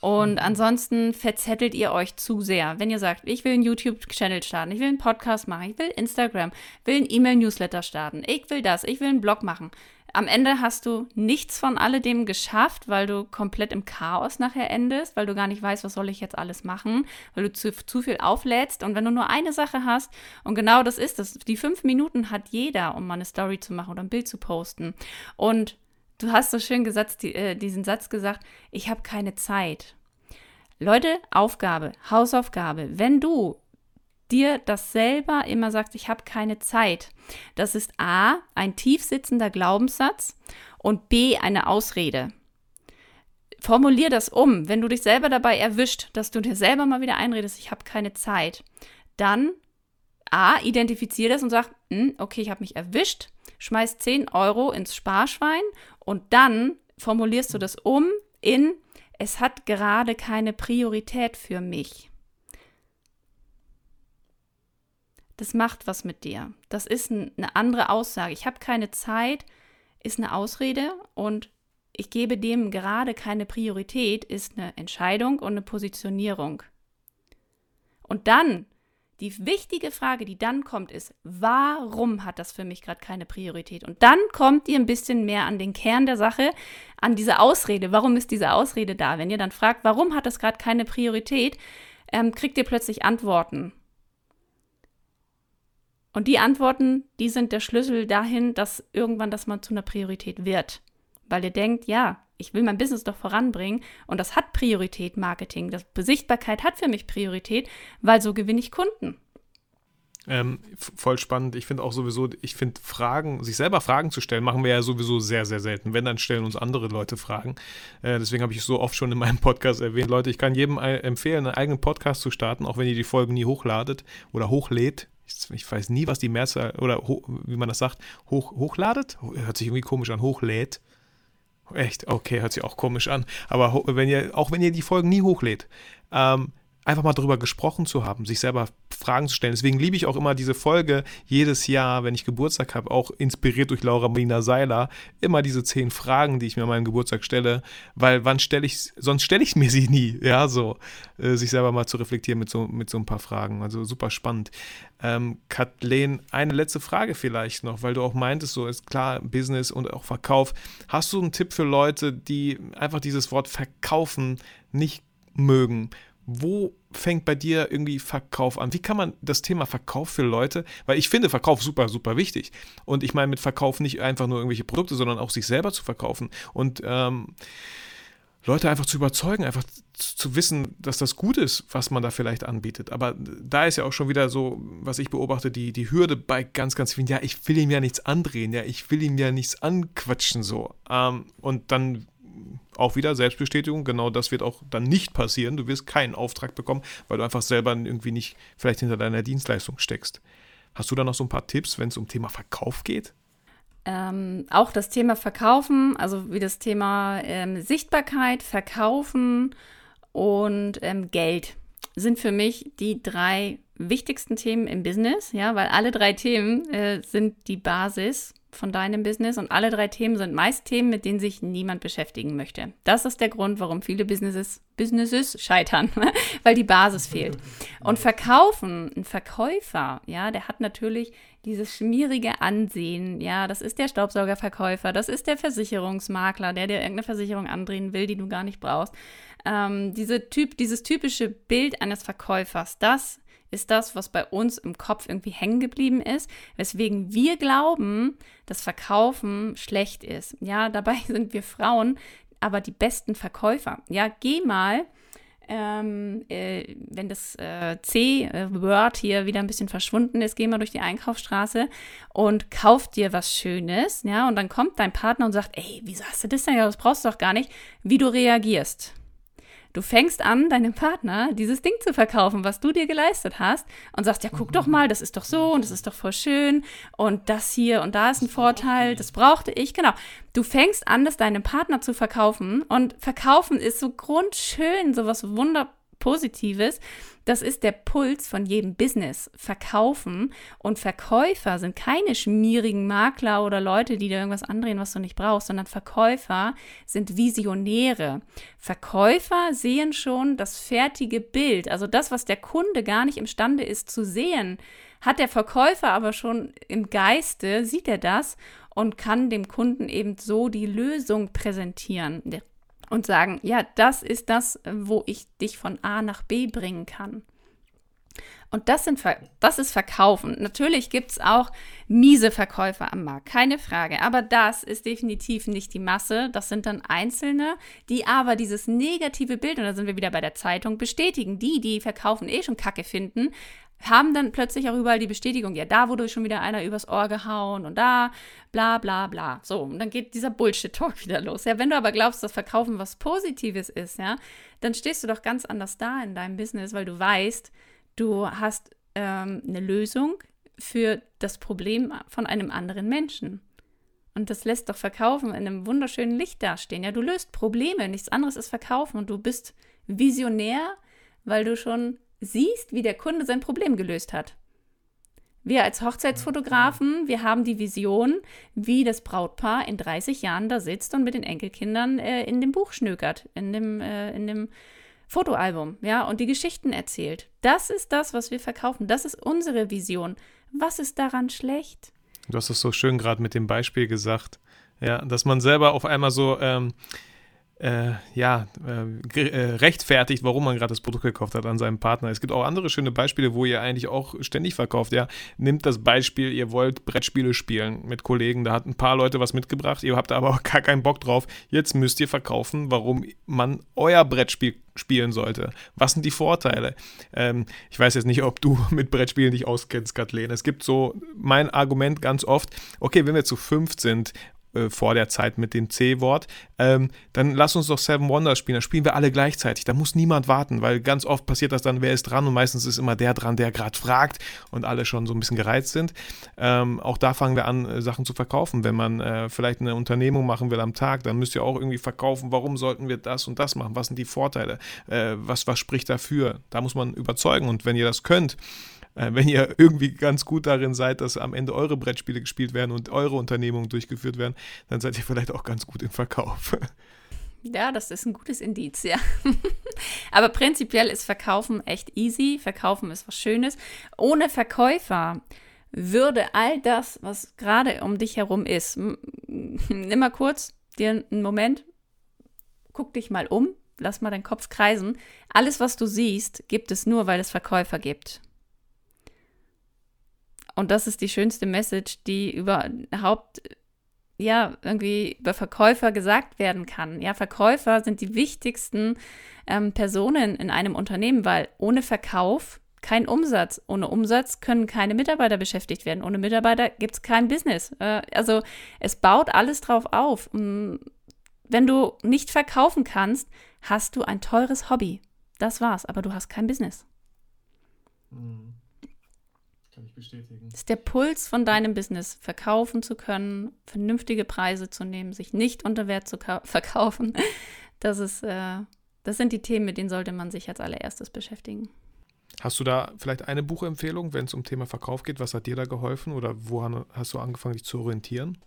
Und mhm. ansonsten verzettelt ihr euch zu sehr. Wenn ihr sagt, ich will einen YouTube-Channel starten, ich will einen Podcast machen, ich will Instagram, will einen E-Mail-Newsletter starten, ich will das, ich will einen Blog machen, am Ende hast du nichts von alledem geschafft, weil du komplett im Chaos nachher endest, weil du gar nicht weißt, was soll ich jetzt alles machen, weil du zu, zu viel auflädst. Und wenn du nur eine Sache hast, und genau das ist es, die fünf Minuten hat jeder, um mal eine Story zu machen oder ein Bild zu posten. Und du hast so schön gesagt, die, äh, diesen Satz gesagt, ich habe keine Zeit. Leute, Aufgabe, Hausaufgabe. Wenn du dir das selber immer sagst, ich habe keine Zeit. Das ist A, ein tiefsitzender Glaubenssatz und B, eine Ausrede. Formulier das um, wenn du dich selber dabei erwischt, dass du dir selber mal wieder einredest, ich habe keine Zeit. Dann A, identifiziere das und sag, hm, okay, ich habe mich erwischt, schmeiß 10 Euro ins Sparschwein und dann formulierst du das um in, es hat gerade keine Priorität für mich. Das macht was mit dir. Das ist eine andere Aussage. Ich habe keine Zeit, ist eine Ausrede und ich gebe dem gerade keine Priorität, ist eine Entscheidung und eine Positionierung. Und dann, die wichtige Frage, die dann kommt, ist, warum hat das für mich gerade keine Priorität? Und dann kommt ihr ein bisschen mehr an den Kern der Sache, an diese Ausrede. Warum ist diese Ausrede da? Wenn ihr dann fragt, warum hat das gerade keine Priorität, ähm, kriegt ihr plötzlich Antworten. Und die Antworten, die sind der Schlüssel dahin, dass irgendwann das mal zu einer Priorität wird. Weil ihr denkt, ja, ich will mein Business doch voranbringen und das hat Priorität Marketing. Das Besichtbarkeit hat für mich Priorität, weil so gewinne ich Kunden. Ähm, voll spannend. Ich finde auch sowieso, ich finde Fragen, sich selber Fragen zu stellen, machen wir ja sowieso sehr, sehr selten. Wenn, dann stellen uns andere Leute Fragen. Äh, deswegen habe ich so oft schon in meinem Podcast erwähnt. Leute, ich kann jedem empfehlen, einen eigenen Podcast zu starten, auch wenn ihr die Folgen nie hochladet oder hochlädt. Ich, weiß nie, was die Mehrzahl oder wie man das sagt, hoch, hochladet. Hört sich irgendwie komisch an, hochlädt. Echt? Okay, hört sich auch komisch an. Aber wenn ihr, auch wenn ihr die Folgen nie hochlädt, ähm, einfach mal darüber gesprochen zu haben, sich selber Fragen zu stellen. Deswegen liebe ich auch immer diese Folge jedes Jahr, wenn ich Geburtstag habe, auch inspiriert durch Laura Marina Seiler, immer diese zehn Fragen, die ich mir an meinem Geburtstag stelle, weil wann stelle ich, sonst stelle ich mir sie nie, ja, so, äh, sich selber mal zu reflektieren mit so, mit so ein paar Fragen. Also super spannend. Ähm, Kathleen, eine letzte Frage vielleicht noch, weil du auch meintest, so ist klar, Business und auch Verkauf. Hast du einen Tipp für Leute, die einfach dieses Wort verkaufen nicht mögen? wo fängt bei dir irgendwie Verkauf an? Wie kann man das Thema Verkauf für Leute, weil ich finde Verkauf super, super wichtig. Und ich meine mit Verkauf nicht einfach nur irgendwelche Produkte, sondern auch sich selber zu verkaufen und ähm, Leute einfach zu überzeugen, einfach zu wissen, dass das gut ist, was man da vielleicht anbietet. Aber da ist ja auch schon wieder so, was ich beobachte, die, die Hürde bei ganz, ganz vielen, ja, ich will ihm ja nichts andrehen, ja, ich will ihm ja nichts anquatschen, so. Ähm, und dann auch wieder Selbstbestätigung, genau das wird auch dann nicht passieren. Du wirst keinen Auftrag bekommen, weil du einfach selber irgendwie nicht vielleicht hinter deiner Dienstleistung steckst. Hast du da noch so ein paar Tipps, wenn es um Thema Verkauf geht? Ähm, auch das Thema Verkaufen, also wie das Thema ähm, Sichtbarkeit, Verkaufen und ähm, Geld sind für mich die drei wichtigsten Themen im Business, ja, weil alle drei Themen äh, sind die Basis von deinem Business und alle drei Themen sind meist Themen, mit denen sich niemand beschäftigen möchte. Das ist der Grund, warum viele Businesses, Businesses scheitern, weil die Basis fehlt. Und verkaufen, ein Verkäufer, ja, der hat natürlich dieses schmierige Ansehen, ja, das ist der Staubsaugerverkäufer, das ist der Versicherungsmakler, der dir irgendeine Versicherung andrehen will, die du gar nicht brauchst. Ähm, diese typ, dieses typische Bild eines Verkäufers, das ist das, was bei uns im Kopf irgendwie hängen geblieben ist, weswegen wir glauben, dass Verkaufen schlecht ist. Ja, dabei sind wir Frauen aber die besten Verkäufer. Ja, geh mal, ähm, äh, wenn das äh, C-Word hier wieder ein bisschen verschwunden ist, geh mal durch die Einkaufsstraße und kauf dir was Schönes, ja, und dann kommt dein Partner und sagt, ey, wieso hast du das denn? Das brauchst du doch gar nicht, wie du reagierst. Du fängst an, deinem Partner dieses Ding zu verkaufen, was du dir geleistet hast und sagst, ja, guck doch mal, das ist doch so und das ist doch voll schön und das hier und da ist ein Vorteil, das brauchte ich. Genau. Du fängst an, das deinem Partner zu verkaufen und verkaufen ist so grundschön, so was Wunderpositives. Das ist der Puls von jedem Business. Verkaufen und Verkäufer sind keine schmierigen Makler oder Leute, die dir irgendwas andrehen, was du nicht brauchst, sondern Verkäufer sind Visionäre. Verkäufer sehen schon das fertige Bild, also das, was der Kunde gar nicht imstande ist zu sehen. Hat der Verkäufer aber schon im Geiste, sieht er das und kann dem Kunden eben so die Lösung präsentieren und sagen, ja, das ist das, wo ich dich von A nach B bringen kann. Und das, sind, das ist Verkaufen. Natürlich gibt es auch miese Verkäufer am Markt, keine Frage. Aber das ist definitiv nicht die Masse. Das sind dann Einzelne, die aber dieses negative Bild, und da sind wir wieder bei der Zeitung, bestätigen. Die, die verkaufen eh schon Kacke finden, haben dann plötzlich auch überall die Bestätigung, ja, da wurde schon wieder einer übers Ohr gehauen und da, bla bla bla. So, und dann geht dieser Bullshit-Talk wieder los. Ja, wenn du aber glaubst, dass Verkaufen was Positives ist, ja, dann stehst du doch ganz anders da in deinem Business, weil du weißt, du hast ähm, eine Lösung für das Problem von einem anderen Menschen. Und das lässt doch Verkaufen in einem wunderschönen Licht dastehen. Ja, du löst Probleme, nichts anderes ist Verkaufen und du bist visionär, weil du schon siehst, wie der Kunde sein Problem gelöst hat. Wir als Hochzeitsfotografen, wir haben die Vision, wie das Brautpaar in 30 Jahren da sitzt und mit den Enkelkindern äh, in dem Buch schnökert, in dem, äh, in dem Fotoalbum, ja, und die Geschichten erzählt. Das ist das, was wir verkaufen. Das ist unsere Vision. Was ist daran schlecht? Du hast es so schön gerade mit dem Beispiel gesagt, ja, dass man selber auf einmal so ähm, äh, ja, äh, äh, rechtfertigt, warum man gerade das Produkt gekauft hat an seinem Partner. Es gibt auch andere schöne Beispiele, wo ihr eigentlich auch ständig verkauft. Ja, nimmt das Beispiel, ihr wollt Brettspiele spielen mit Kollegen, da hat ein paar Leute was mitgebracht, ihr habt aber auch gar keinen Bock drauf. Jetzt müsst ihr verkaufen, warum man euer Brettspiel spielen sollte. Was sind die Vorteile? Ähm, ich weiß jetzt nicht, ob du mit Brettspielen dich auskennst, Kathleen. Es gibt so mein Argument ganz oft, okay, wenn wir zu fünf sind äh, vor der Zeit mit dem C-Wort, ähm, dann lass uns doch Seven Wonders spielen. Da spielen wir alle gleichzeitig. Da muss niemand warten, weil ganz oft passiert das dann, wer ist dran und meistens ist immer der dran, der gerade fragt und alle schon so ein bisschen gereizt sind. Ähm, auch da fangen wir an, äh, Sachen zu verkaufen. Wenn man äh, vielleicht eine Unternehmung machen will am Tag, dann müsst ihr auch irgendwie verkaufen, warum sollten wir das und das machen? Was sind die Vorteile? Äh, was, was spricht dafür? Da muss man überzeugen und wenn ihr das könnt, äh, wenn ihr irgendwie ganz gut darin seid, dass am Ende eure Brettspiele gespielt werden und eure Unternehmungen durchgeführt werden, dann seid ihr vielleicht auch ganz gut im Verkauf. Ja, das ist ein gutes Indiz, ja. Aber prinzipiell ist Verkaufen echt easy. Verkaufen ist was Schönes. Ohne Verkäufer würde all das, was gerade um dich herum ist, nimm mal kurz dir einen Moment, guck dich mal um, lass mal deinen Kopf kreisen. Alles, was du siehst, gibt es nur, weil es Verkäufer gibt. Und das ist die schönste Message, die überhaupt ja irgendwie über Verkäufer gesagt werden kann. Ja, Verkäufer sind die wichtigsten ähm, Personen in einem Unternehmen, weil ohne Verkauf kein Umsatz. Ohne Umsatz können keine Mitarbeiter beschäftigt werden. Ohne Mitarbeiter gibt es kein Business. Äh, also es baut alles drauf auf. Wenn du nicht verkaufen kannst, hast du ein teures Hobby. Das war's, aber du hast kein Business. Mhm. Bestätigen. Das ist der Puls von deinem Business, verkaufen zu können, vernünftige Preise zu nehmen, sich nicht unter Wert zu verkaufen. Das ist, äh, das sind die Themen, mit denen sollte man sich als allererstes beschäftigen. Hast du da vielleicht eine Buchempfehlung, wenn es um Thema Verkauf geht? Was hat dir da geholfen oder woran hast du angefangen, dich zu orientieren?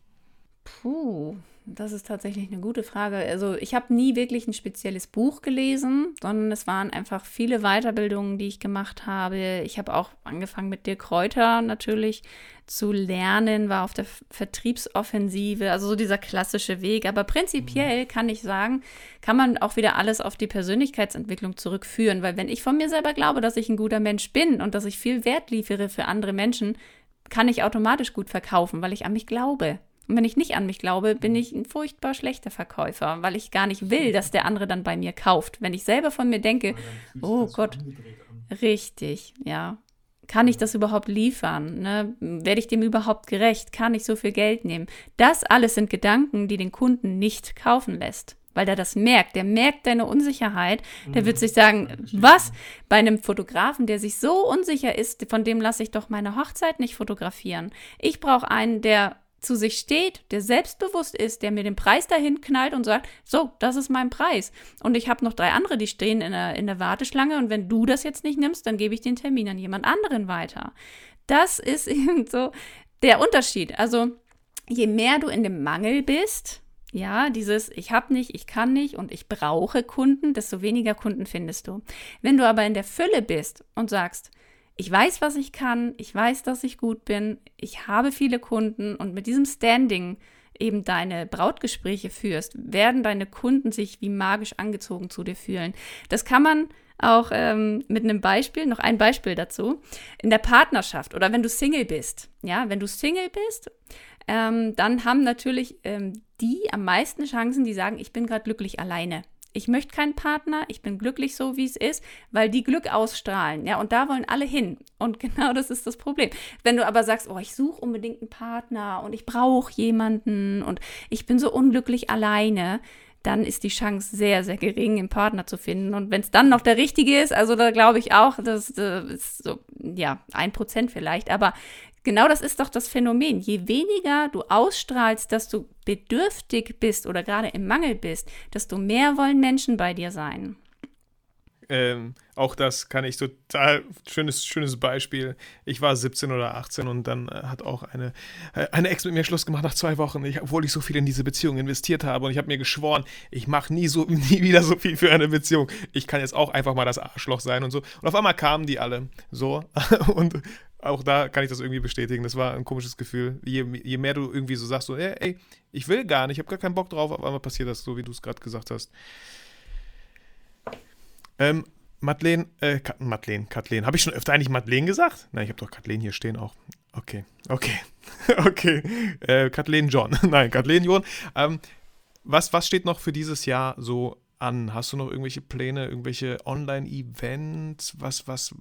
Puh, das ist tatsächlich eine gute Frage. Also ich habe nie wirklich ein spezielles Buch gelesen, sondern es waren einfach viele Weiterbildungen, die ich gemacht habe. Ich habe auch angefangen mit Dirk Kräuter natürlich zu lernen, war auf der Vertriebsoffensive, also so dieser klassische Weg. Aber prinzipiell kann ich sagen, kann man auch wieder alles auf die Persönlichkeitsentwicklung zurückführen, weil wenn ich von mir selber glaube, dass ich ein guter Mensch bin und dass ich viel Wert liefere für andere Menschen, kann ich automatisch gut verkaufen, weil ich an mich glaube. Und wenn ich nicht an mich glaube, bin ich ein furchtbar schlechter Verkäufer, weil ich gar nicht will, dass der andere dann bei mir kauft. Wenn ich selber von mir denke, oh Gott, richtig, ja. Kann ich das überhaupt liefern? Ne? Werde ich dem überhaupt gerecht? Kann ich so viel Geld nehmen? Das alles sind Gedanken, die den Kunden nicht kaufen lässt weil der das merkt. Der merkt deine Unsicherheit. Der wird mhm. sich sagen, was? Bei einem Fotografen, der sich so unsicher ist, von dem lasse ich doch meine Hochzeit nicht fotografieren. Ich brauche einen, der zu sich steht, der selbstbewusst ist, der mir den Preis dahin knallt und sagt, so, das ist mein Preis. Und ich habe noch drei andere, die stehen in der, in der Warteschlange und wenn du das jetzt nicht nimmst, dann gebe ich den Termin an jemand anderen weiter. Das ist eben so der Unterschied. Also je mehr du in dem Mangel bist, ja, dieses ich habe nicht, ich kann nicht und ich brauche Kunden, desto weniger Kunden findest du. Wenn du aber in der Fülle bist und sagst, ich weiß, was ich kann, ich weiß, dass ich gut bin, ich habe viele Kunden und mit diesem Standing eben deine Brautgespräche führst, werden deine Kunden sich wie magisch angezogen zu dir fühlen. Das kann man auch ähm, mit einem Beispiel, noch ein Beispiel dazu, in der Partnerschaft oder wenn du Single bist. Ja, wenn du Single bist, ähm, dann haben natürlich ähm, die am meisten Chancen, die sagen, ich bin gerade glücklich alleine ich möchte keinen Partner, ich bin glücklich so, wie es ist, weil die Glück ausstrahlen, ja, und da wollen alle hin. Und genau das ist das Problem. Wenn du aber sagst, oh, ich suche unbedingt einen Partner und ich brauche jemanden und ich bin so unglücklich alleine, dann ist die Chance sehr, sehr gering, einen Partner zu finden. Und wenn es dann noch der richtige ist, also da glaube ich auch, das, das ist so, ja, ein Prozent vielleicht, aber Genau das ist doch das Phänomen. Je weniger du ausstrahlst, dass du bedürftig bist oder gerade im Mangel bist, desto mehr wollen Menschen bei dir sein. Ähm, auch das kann ich total schönes, schönes Beispiel. Ich war 17 oder 18 und dann äh, hat auch eine, äh, eine Ex mit mir Schluss gemacht nach zwei Wochen, ich, obwohl ich so viel in diese Beziehung investiert habe und ich habe mir geschworen, ich mache nie so nie wieder so viel für eine Beziehung. Ich kann jetzt auch einfach mal das Arschloch sein und so. Und auf einmal kamen die alle so und auch da kann ich das irgendwie bestätigen. Das war ein komisches Gefühl. Je, je mehr du irgendwie so sagst, so, ey, ey ich will gar nicht, ich habe gar keinen Bock drauf, auf einmal passiert das so, wie du es gerade gesagt hast. Ähm, Madeleine, äh, Madeleine, Kathleen. Habe ich schon öfter eigentlich Madeleine gesagt? Nein, ich habe doch Kathleen hier stehen auch. Okay, okay, okay. Äh, Kathleen John. Nein, Kathleen John. Ähm, was, was steht noch für dieses Jahr so an? Hast du noch irgendwelche Pläne, irgendwelche Online-Events? Was, was,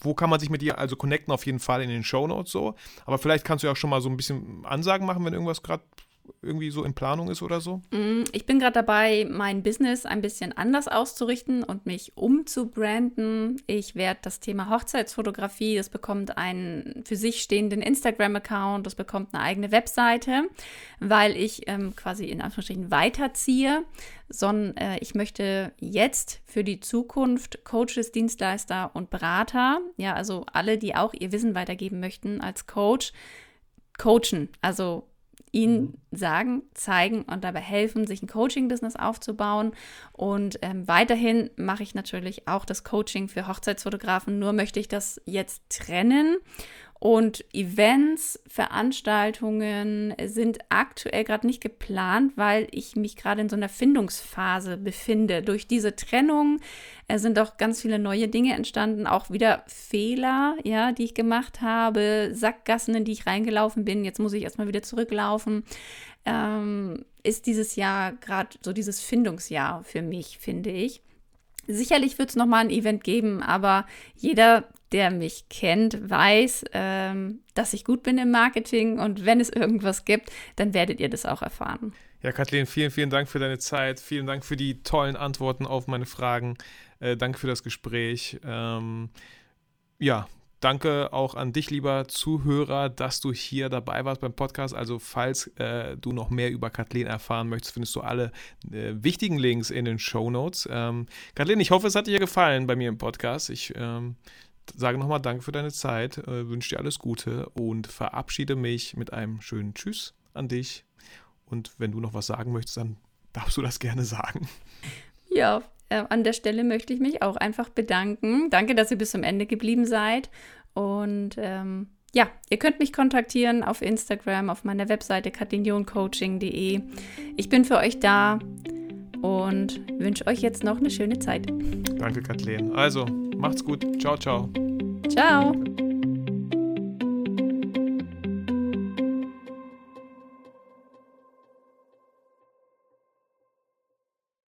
wo kann man sich mit dir also connecten? Auf jeden Fall in den Show Notes so. Aber vielleicht kannst du ja auch schon mal so ein bisschen Ansagen machen, wenn irgendwas gerade irgendwie so in Planung ist oder so? Mm, ich bin gerade dabei, mein Business ein bisschen anders auszurichten und mich umzubranden. Ich werde das Thema Hochzeitsfotografie, das bekommt einen für sich stehenden Instagram-Account, das bekommt eine eigene Webseite, weil ich ähm, quasi in Anführungsstrichen weiterziehe, sondern äh, ich möchte jetzt für die Zukunft Coaches, Dienstleister und Berater, ja, also alle, die auch ihr Wissen weitergeben möchten als Coach, coachen. Also ihnen mhm. sagen, zeigen und dabei helfen, sich ein Coaching-Business aufzubauen. Und ähm, weiterhin mache ich natürlich auch das Coaching für Hochzeitsfotografen, nur möchte ich das jetzt trennen und Events, Veranstaltungen sind aktuell gerade nicht geplant, weil ich mich gerade in so einer Findungsphase befinde. Durch diese Trennung äh, sind auch ganz viele neue Dinge entstanden, auch wieder Fehler, ja, die ich gemacht habe, Sackgassen, in die ich reingelaufen bin. Jetzt muss ich erstmal wieder zurücklaufen. Ähm, ist dieses Jahr gerade so dieses Findungsjahr für mich, finde ich. Sicherlich wird es nochmal ein Event geben, aber jeder, der mich kennt, weiß, ähm, dass ich gut bin im Marketing und wenn es irgendwas gibt, dann werdet ihr das auch erfahren. Ja, Kathleen, vielen, vielen Dank für deine Zeit. Vielen Dank für die tollen Antworten auf meine Fragen. Äh, danke für das Gespräch. Ähm, ja, Danke auch an dich, lieber Zuhörer, dass du hier dabei warst beim Podcast. Also, falls äh, du noch mehr über Kathleen erfahren möchtest, findest du alle äh, wichtigen Links in den Show Notes. Ähm, Kathleen, ich hoffe, es hat dir gefallen bei mir im Podcast. Ich ähm, sage nochmal Danke für deine Zeit, äh, wünsche dir alles Gute und verabschiede mich mit einem schönen Tschüss an dich. Und wenn du noch was sagen möchtest, dann darfst du das gerne sagen. Ja, äh, an der Stelle möchte ich mich auch einfach bedanken. Danke, dass ihr bis zum Ende geblieben seid. Und ähm, ja, ihr könnt mich kontaktieren auf Instagram, auf meiner Webseite katinioncoaching.de. Ich bin für euch da und wünsche euch jetzt noch eine schöne Zeit. Danke, Kathleen. Also, macht's gut. Ciao, ciao. Ciao.